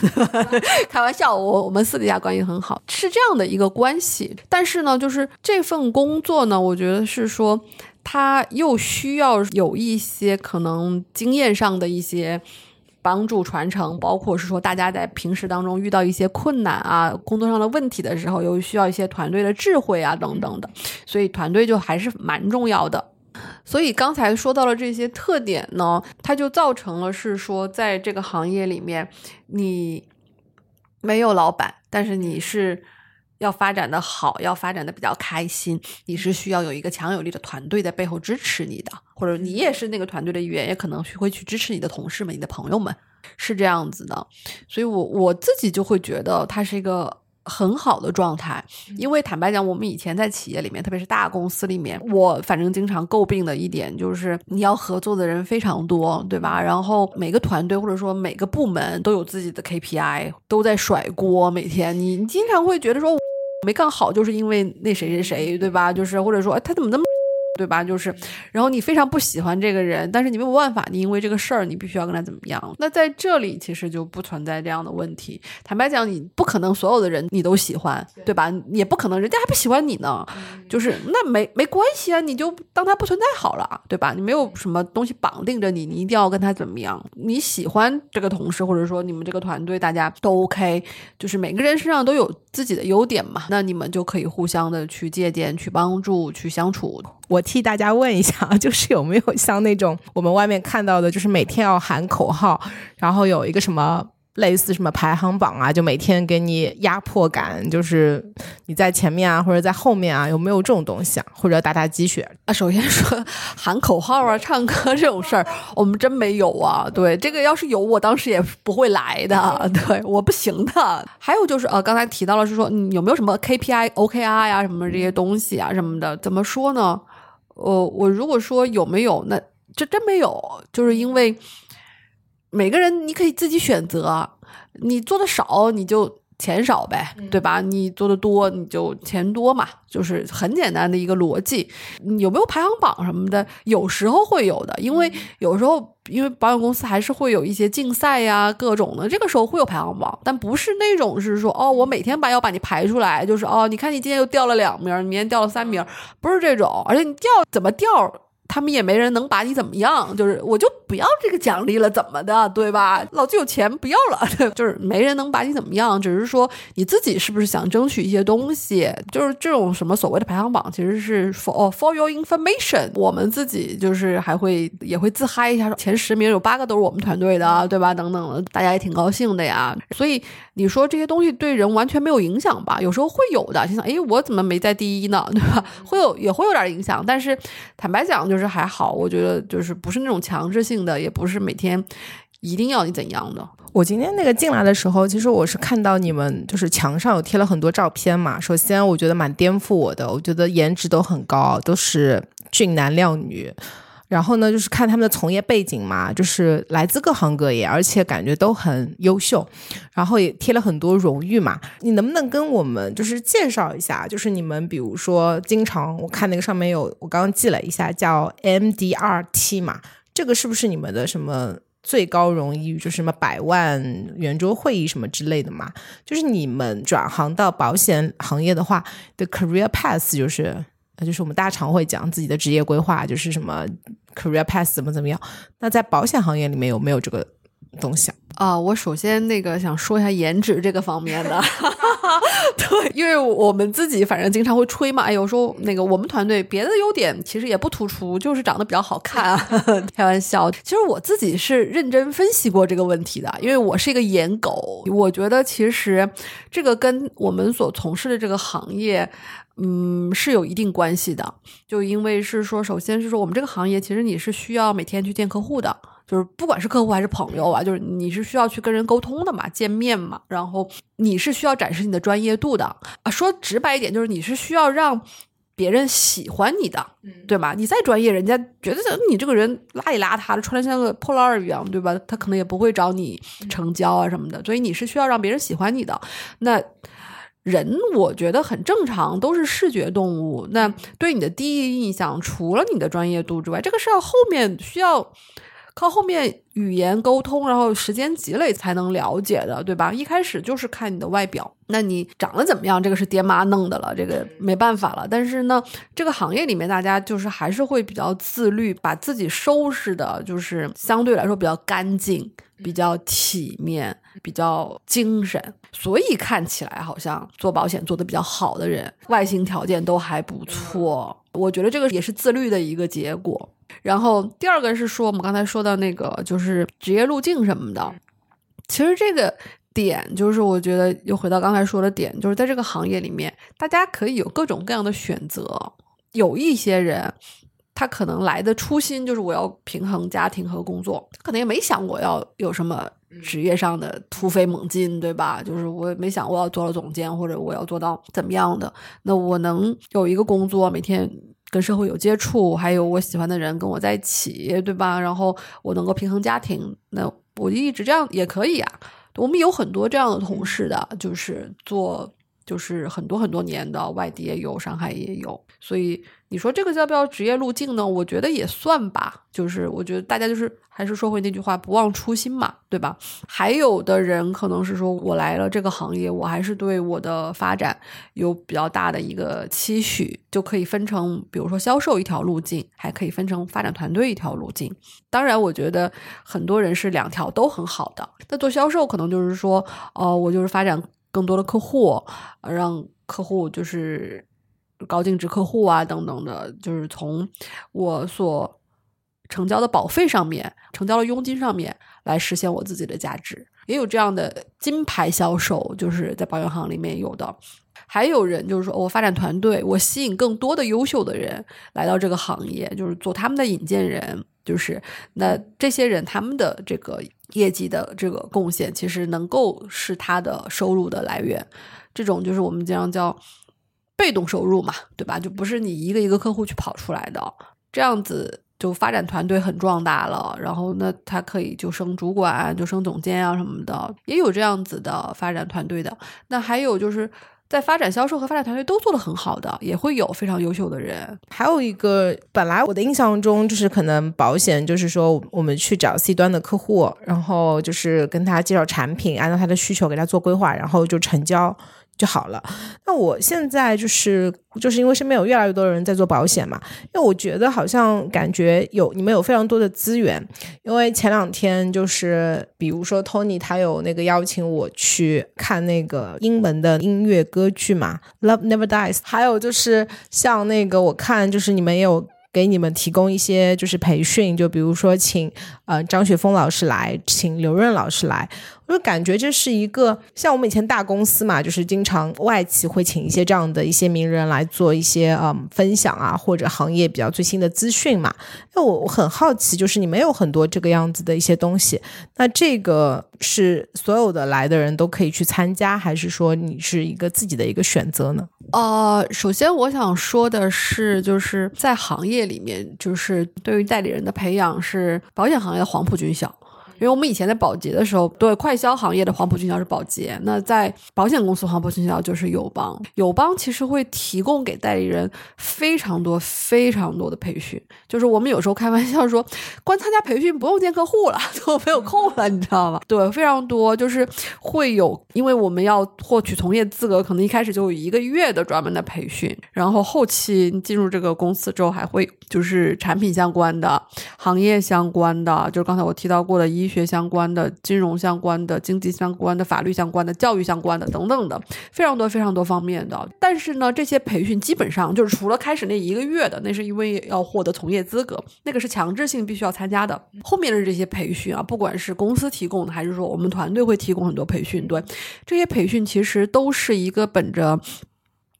开玩笑，我我们私底下关系很好，是这样的一个关系。但是呢，就是这份工作呢，我觉得是说，他又需要有一些可能经验上的一些。帮助传承，包括是说大家在平时当中遇到一些困难啊，工作上的问题的时候，又需要一些团队的智慧啊等等的，所以团队就还是蛮重要的。所以刚才说到了这些特点呢，它就造成了是说，在这个行业里面，你没有老板，但是你是。要发展的好，要发展的比较开心，你是需要有一个强有力的团队在背后支持你的，或者你也是那个团队的一员，也可能会去支持你的同事们、你的朋友们，是这样子的。所以，我我自己就会觉得它是一个很好的状态。因为坦白讲，我们以前在企业里面，特别是大公司里面，我反正经常诟病的一点就是，你要合作的人非常多，对吧？然后每个团队或者说每个部门都有自己的 KPI，都在甩锅，每天你你经常会觉得说。没干好，就是因为那谁谁谁，对吧？就是或者说，他怎么那么。对吧？就是，然后你非常不喜欢这个人，但是你没有办法，你因为这个事儿，你必须要跟他怎么样？那在这里其实就不存在这样的问题。坦白讲，你不可能所有的人你都喜欢，对吧？也不可能人家还不喜欢你呢。就是那没没关系啊，你就当他不存在好了，对吧？你没有什么东西绑定着你，你一定要跟他怎么样？你喜欢这个同事，或者说你们这个团队，大家都 OK，就是每个人身上都有自己的优点嘛，那你们就可以互相的去借鉴、去帮助、去相处。我替大家问一下，就是有没有像那种我们外面看到的，就是每天要喊口号，然后有一个什么类似什么排行榜啊，就每天给你压迫感，就是你在前面啊，或者在后面啊，有没有这种东西啊？或者打打鸡血 啊？首先说喊口号啊、唱歌这种事儿，我们真没有啊。对，这个要是有，我当时也不会来的。对，我不行的。还有就是呃，刚才提到了是说，有没有什么 KPI、OKR 呀，什么这些东西啊什么的？怎么说呢？我我如果说有没有，那这真没有，就是因为每个人你可以自己选择，你做的少你就。钱少呗，对吧？你做的多，你就钱多嘛，就是很简单的一个逻辑。有没有排行榜什么的？有时候会有的，因为有时候因为保险公司还是会有一些竞赛呀，各种的，这个时候会有排行榜，但不是那种是说哦，我每天把要把你排出来，就是哦，你看你今天又掉了两名，明天掉了三名，不是这种，而且你掉怎么掉？他们也没人能把你怎么样，就是我就不要这个奖励了，怎么的，对吧？老子有钱不要了，就是没人能把你怎么样，只是说你自己是不是想争取一些东西，就是这种什么所谓的排行榜，其实是 for for your information，我们自己就是还会也会自嗨一下，前十名有八个都是我们团队的，对吧？等等的，大家也挺高兴的呀。所以你说这些东西对人完全没有影响吧？有时候会有的，就像哎，我怎么没在第一呢？对吧？会有也会有点影响，但是坦白讲就。是还好，我觉得就是不是那种强制性的，也不是每天一定要你怎样的。我今天那个进来的时候，其实我是看到你们就是墙上有贴了很多照片嘛。首先，我觉得蛮颠覆我的，我觉得颜值都很高，都是俊男靓女。然后呢，就是看他们的从业背景嘛，就是来自各行各业，而且感觉都很优秀，然后也贴了很多荣誉嘛。你能不能跟我们就是介绍一下，就是你们比如说经常我看那个上面有，我刚刚记了一下叫 MDRT 嘛，这个是不是你们的什么？最高荣誉就是什么百万圆桌会议什么之类的嘛，就是你们转行到保险行业的话的 career path 就是，就是我们大常会讲自己的职业规划，就是什么 career path 怎么怎么样。那在保险行业里面有没有这个东西啊？我首先那个想说一下颜值这个方面的，对，因为我们自己反正经常会吹嘛，哎呦说那个我们团队别的优点其实也不突出，就是长得比较好看，开玩笑。其实我自己是认真分析过这个问题的，因为我是一个颜狗，我觉得其实这个跟我们所从事的这个行业，嗯，是有一定关系的。就因为是说，首先是说我们这个行业其实你是需要每天去见客户的。就是不管是客户还是朋友啊，就是你是需要去跟人沟通的嘛，见面嘛，然后你是需要展示你的专业度的啊。说直白一点，就是你是需要让别人喜欢你的，对吧？你再专业，人家觉得你这个人邋里邋遢的，穿的像个破烂儿一样，对吧？他可能也不会找你成交啊什么的。所以你是需要让别人喜欢你的。那人我觉得很正常，都是视觉动物。那对你的第一印象，除了你的专业度之外，这个是要后面需要。靠后面语言沟通，然后时间积累才能了解的，对吧？一开始就是看你的外表，那你长得怎么样？这个是爹妈弄的了，这个没办法了。但是呢，这个行业里面大家就是还是会比较自律，把自己收拾的，就是相对来说比较干净、比较体面、比较精神，所以看起来好像做保险做的比较好的人，外形条件都还不错。我觉得这个也是自律的一个结果。然后第二个是说，我们刚才说到那个就是职业路径什么的，其实这个点就是我觉得又回到刚才说的点，就是在这个行业里面，大家可以有各种各样的选择。有一些人，他可能来的初心就是我要平衡家庭和工作，他可能也没想过要有什么职业上的突飞猛进，对吧？就是我也没想过要做到总监或者我要做到怎么样的，那我能有一个工作每天。跟社会有接触，还有我喜欢的人跟我在一起，对吧？然后我能够平衡家庭，那我就一直这样也可以啊。我们有很多这样的同事的，就是做。就是很多很多年的外地也有，上海也有，所以你说这个叫不叫职业路径呢？我觉得也算吧。就是我觉得大家就是还是说回那句话，不忘初心嘛，对吧？还有的人可能是说我来了这个行业，我还是对我的发展有比较大的一个期许，就可以分成，比如说销售一条路径，还可以分成发展团队一条路径。当然，我觉得很多人是两条都很好的。那做销售可能就是说，哦，我就是发展。更多的客户，让客户就是高净值客户啊，等等的，就是从我所成交的保费上面、成交的佣金上面来实现我自己的价值。也有这样的金牌销售，就是在保险行里面有的。还有人就是说我发展团队，我吸引更多的优秀的人来到这个行业，就是做他们的引荐人。就是那这些人他们的这个业绩的这个贡献，其实能够是他的收入的来源。这种就是我们经常叫被动收入嘛，对吧？就不是你一个一个客户去跑出来的。这样子就发展团队很壮大了，然后那他可以就升主管，就升总监啊什么的，也有这样子的发展团队的。那还有就是。在发展销售和发展团队都做得很好的，也会有非常优秀的人。还有一个，本来我的印象中就是可能保险就是说我们去找 C 端的客户，然后就是跟他介绍产品，按照他的需求给他做规划，然后就成交。就好了。那我现在就是就是因为身边有越来越多的人在做保险嘛，因为我觉得好像感觉有你们有非常多的资源。因为前两天就是比如说 Tony 他有那个邀请我去看那个英文的音乐歌剧嘛，《Love Never Dies》。还有就是像那个我看就是你们也有。给你们提供一些就是培训，就比如说请呃张雪峰老师来，请刘润老师来。我就感觉这是一个像我们以前大公司嘛，就是经常外企会请一些这样的一些名人来做一些嗯分享啊，或者行业比较最新的资讯嘛。那我我很好奇，就是你们有很多这个样子的一些东西，那这个是所有的来的人都可以去参加，还是说你是一个自己的一个选择呢？呃，首先我想说的是，就是在行业里面，就是对于代理人的培养是保险行业的黄埔军校。因为我们以前在保洁的时候，对快销行业的黄埔军校是保洁，那在保险公司黄埔军校就是友邦。友邦其实会提供给代理人非常多、非常多的培训，就是我们有时候开玩笑说，光参加培训不用见客户了，都没有空了，你知道吗？对，非常多，就是会有，因为我们要获取从业资格，可能一开始就有一个月的专门的培训，然后后期进入这个公司之后，还会就是产品相关的、行业相关的，就是刚才我提到过的医。医学相关的、金融相关的、经济相关的、法律相关的、教育相关的等等的，非常多非常多方面的。但是呢，这些培训基本上就是除了开始那一个月的，那是因为要获得从业资格，那个是强制性必须要参加的。后面的这些培训啊，不管是公司提供的，还是说我们团队会提供很多培训，对这些培训其实都是一个本着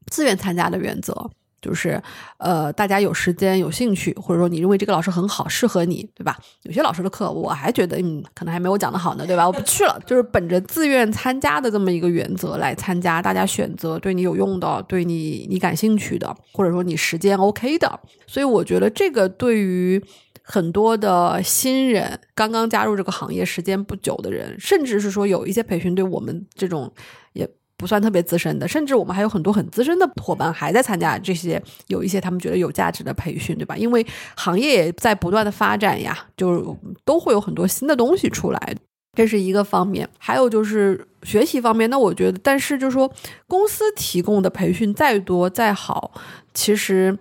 自愿参加的原则。就是，呃，大家有时间、有兴趣，或者说你认为这个老师很好，适合你，对吧？有些老师的课我还觉得，嗯，可能还没我讲的好呢，对吧？我不去了，就是本着自愿参加的这么一个原则来参加，大家选择对你有用的、对你你感兴趣的，或者说你时间 OK 的。所以我觉得这个对于很多的新人、刚刚加入这个行业时间不久的人，甚至是说有一些培训对我们这种也。不算特别资深的，甚至我们还有很多很资深的伙伴还在参加这些，有一些他们觉得有价值的培训，对吧？因为行业也在不断的发展呀，就都会有很多新的东西出来，这是一个方面。还有就是学习方面，那我觉得，但是就是说，公司提供的培训再多再好，其实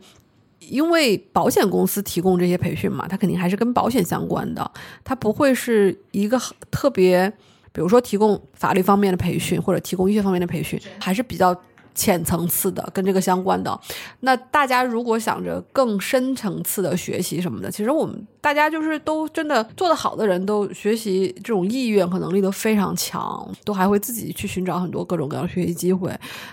因为保险公司提供这些培训嘛，它肯定还是跟保险相关的，它不会是一个特别。比如说，提供法律方面的培训，或者提供医学方面的培训，还是比较。浅层次的跟这个相关的，那大家如果想着更深层次的学习什么的，其实我们大家就是都真的做得好的人都学习这种意愿和能力都非常强，都还会自己去寻找很多各种各样的学习机会。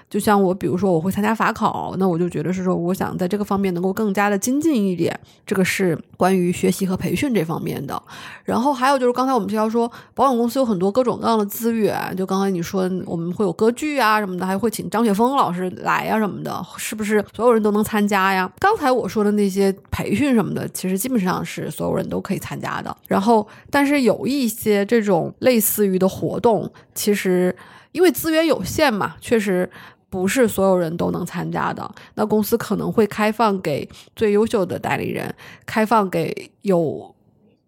就像我，比如说我会参加法考，那我就觉得是说，我想在这个方面能够更加的精进一点。这个是关于学习和培训这方面的。然后还有就是刚才我们提到说，保险公司有很多各种各样的资源，就刚才你说我们会有歌剧啊什么的，还会请张雪峰。龚老师来呀什么的，是不是所有人都能参加呀？刚才我说的那些培训什么的，其实基本上是所有人都可以参加的。然后，但是有一些这种类似于的活动，其实因为资源有限嘛，确实不是所有人都能参加的。那公司可能会开放给最优秀的代理人，开放给有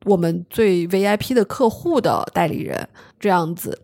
我们最 VIP 的客户的代理人，这样子。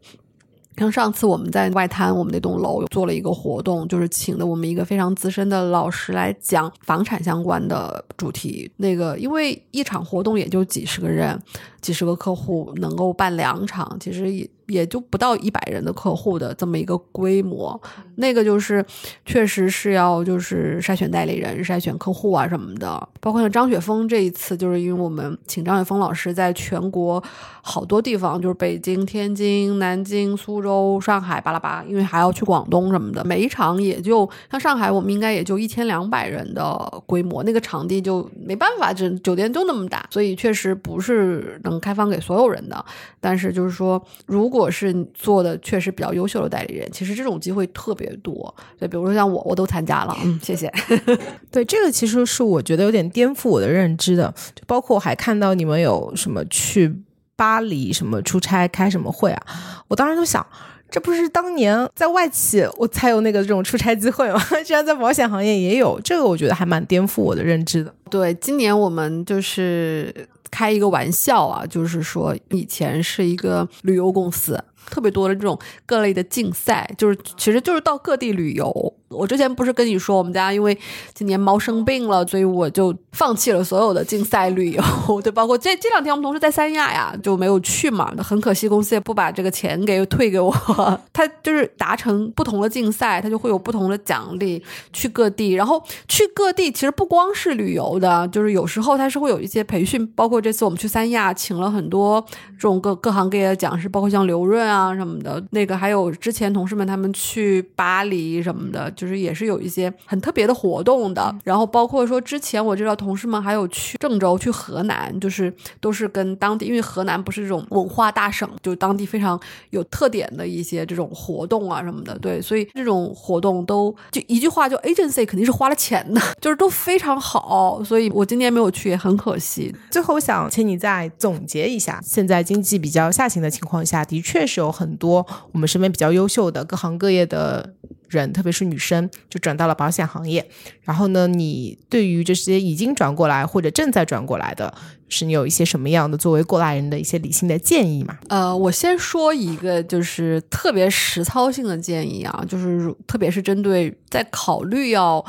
像上次我们在外滩，我们那栋楼做了一个活动，就是请的我们一个非常资深的老师来讲房产相关的主题。那个因为一场活动也就几十个人。几十个客户能够办两场，其实也也就不到一百人的客户的这么一个规模。那个就是确实是要就是筛选代理人、筛选客户啊什么的。包括像张雪峰这一次，就是因为我们请张雪峰老师在全国好多地方，就是北京、天津、南京、苏州、上海巴拉巴，因为还要去广东什么的，每一场也就像上海，我们应该也就一千两百人的规模，那个场地就没办法，这酒店就那么大，所以确实不是。能开放给所有人的，但是就是说，如果是做的确实比较优秀的代理人，其实这种机会特别多。对，比如说像我，我都参加了。嗯，谢谢。对，这个其实是我觉得有点颠覆我的认知的。就包括我还看到你们有什么去巴黎什么出差开什么会啊，我当时就想。这不是当年在外企我才有那个这种出差机会吗？居然在保险行业也有，这个我觉得还蛮颠覆我的认知的。对，今年我们就是开一个玩笑啊，就是说以前是一个旅游公司，特别多的这种各类的竞赛，就是其实就是到各地旅游。我之前不是跟你说，我们家因为今年猫生病了，所以我就放弃了所有的竞赛旅游，对，包括这这两天我们同事在三亚呀，就没有去嘛。很可惜，公司也不把这个钱给退给我。他就是达成不同的竞赛，他就会有不同的奖励。去各地，然后去各地，其实不光是旅游的，就是有时候他是会有一些培训，包括这次我们去三亚，请了很多这种各各行各业的讲师，包括像刘润啊什么的，那个还有之前同事们他们去巴黎什么的。就是也是有一些很特别的活动的，然后包括说之前我知道同事们还有去郑州、去河南，就是都是跟当地，因为河南不是这种文化大省，就当地非常有特点的一些这种活动啊什么的，对，所以这种活动都就一句话，就 agency 肯定是花了钱的，就是都非常好，所以我今年没有去也很可惜。最后想请你再总结一下，现在经济比较下行的情况下，的确是有很多我们身边比较优秀的各行各业的。人，特别是女生，就转到了保险行业。然后呢，你对于这些已经转过来或者正在转过来的，是你有一些什么样的作为过来人的一些理性的建议吗？呃，我先说一个，就是特别实操性的建议啊，就是特别是针对在考虑要。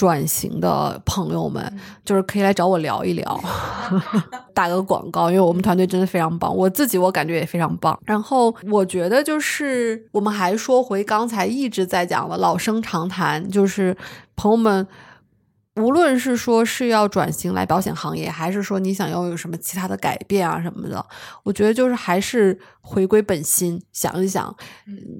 转型的朋友们，就是可以来找我聊一聊，打个广告，因为我们团队真的非常棒，我自己我感觉也非常棒。然后我觉得就是我们还说回刚才一直在讲的老生常谈，就是朋友们。无论是说是要转型来保险行业，还是说你想要有什么其他的改变啊什么的，我觉得就是还是回归本心，想一想，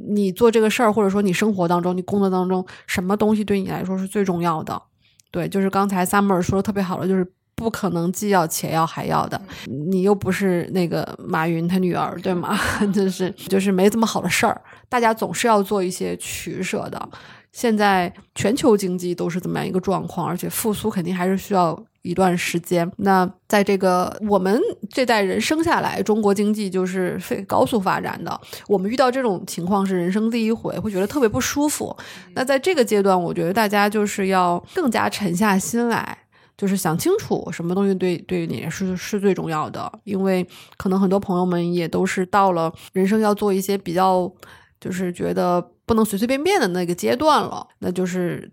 你做这个事儿，或者说你生活当中、你工作当中，什么东西对你来说是最重要的？对，就是刚才 Summer 说的特别好的，就是不可能既要且要还要的，你又不是那个马云他女儿，对吗？就是就是没这么好的事儿，大家总是要做一些取舍的。现在全球经济都是怎么样一个状况，而且复苏肯定还是需要一段时间。那在这个我们这代人生下来，中国经济就是非高速发展的。我们遇到这种情况是人生第一回，会觉得特别不舒服。那在这个阶段，我觉得大家就是要更加沉下心来，就是想清楚什么东西对对你是是最重要的。因为可能很多朋友们也都是到了人生要做一些比较，就是觉得。不能随随便便的那个阶段了，那就是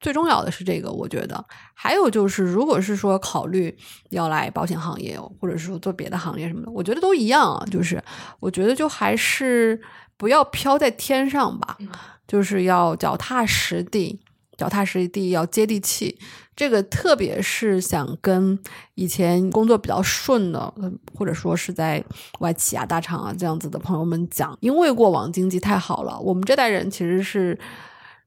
最重要的是这个，我觉得还有就是，如果是说考虑要来保险行业，或者是说做别的行业什么的，我觉得都一样啊。就是我觉得就还是不要飘在天上吧，就是要脚踏实地，脚踏实地要接地气。这个特别是想跟以前工作比较顺的，或者说是在外企啊、大厂啊这样子的朋友们讲，因为过往经济太好了，我们这代人其实是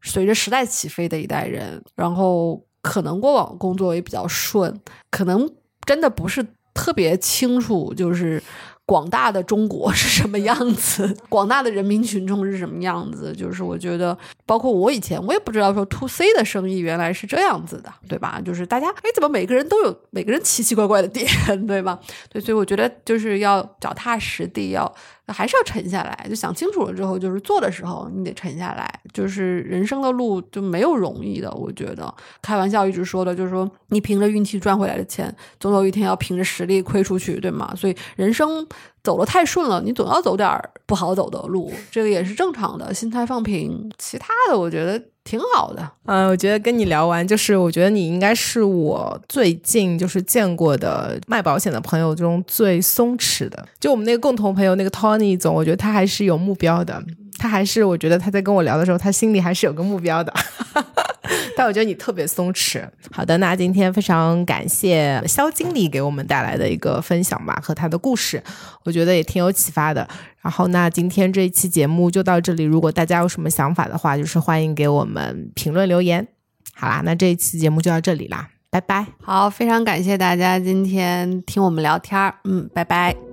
随着时代起飞的一代人，然后可能过往工作也比较顺，可能真的不是特别清楚，就是广大的中国是什么样子，广大的人民群众是什么样子，就是我觉得。包括我以前，我也不知道说 to C 的生意原来是这样子的，对吧？就是大家，哎，怎么每个人都有每个人奇奇怪怪的点，对吧？对，所以我觉得就是要脚踏实地，要还是要沉下来，就想清楚了之后，就是做的时候你得沉下来。就是人生的路就没有容易的，我觉得开玩笑一直说的就是说，你凭着运气赚回来的钱，总有一天要凭着实力亏出去，对吗？所以人生走的太顺了，你总要走点不好走的路，这个也是正常的，心态放平，其他。的我觉得挺好的，嗯，我觉得跟你聊完，就是我觉得你应该是我最近就是见过的卖保险的朋友中最松弛的。就我们那个共同朋友那个 Tony 总，我觉得他还是有目标的，他还是我觉得他在跟我聊的时候，他心里还是有个目标的。但我觉得你特别松弛。好的，那今天非常感谢肖经理给我们带来的一个分享吧，和他的故事，我觉得也挺有启发的。然后，那今天这一期节目就到这里。如果大家有什么想法的话，就是欢迎给我们评论留言。好啦，那这一期节目就到这里啦，拜拜。好，非常感谢大家今天听我们聊天儿，嗯，拜拜。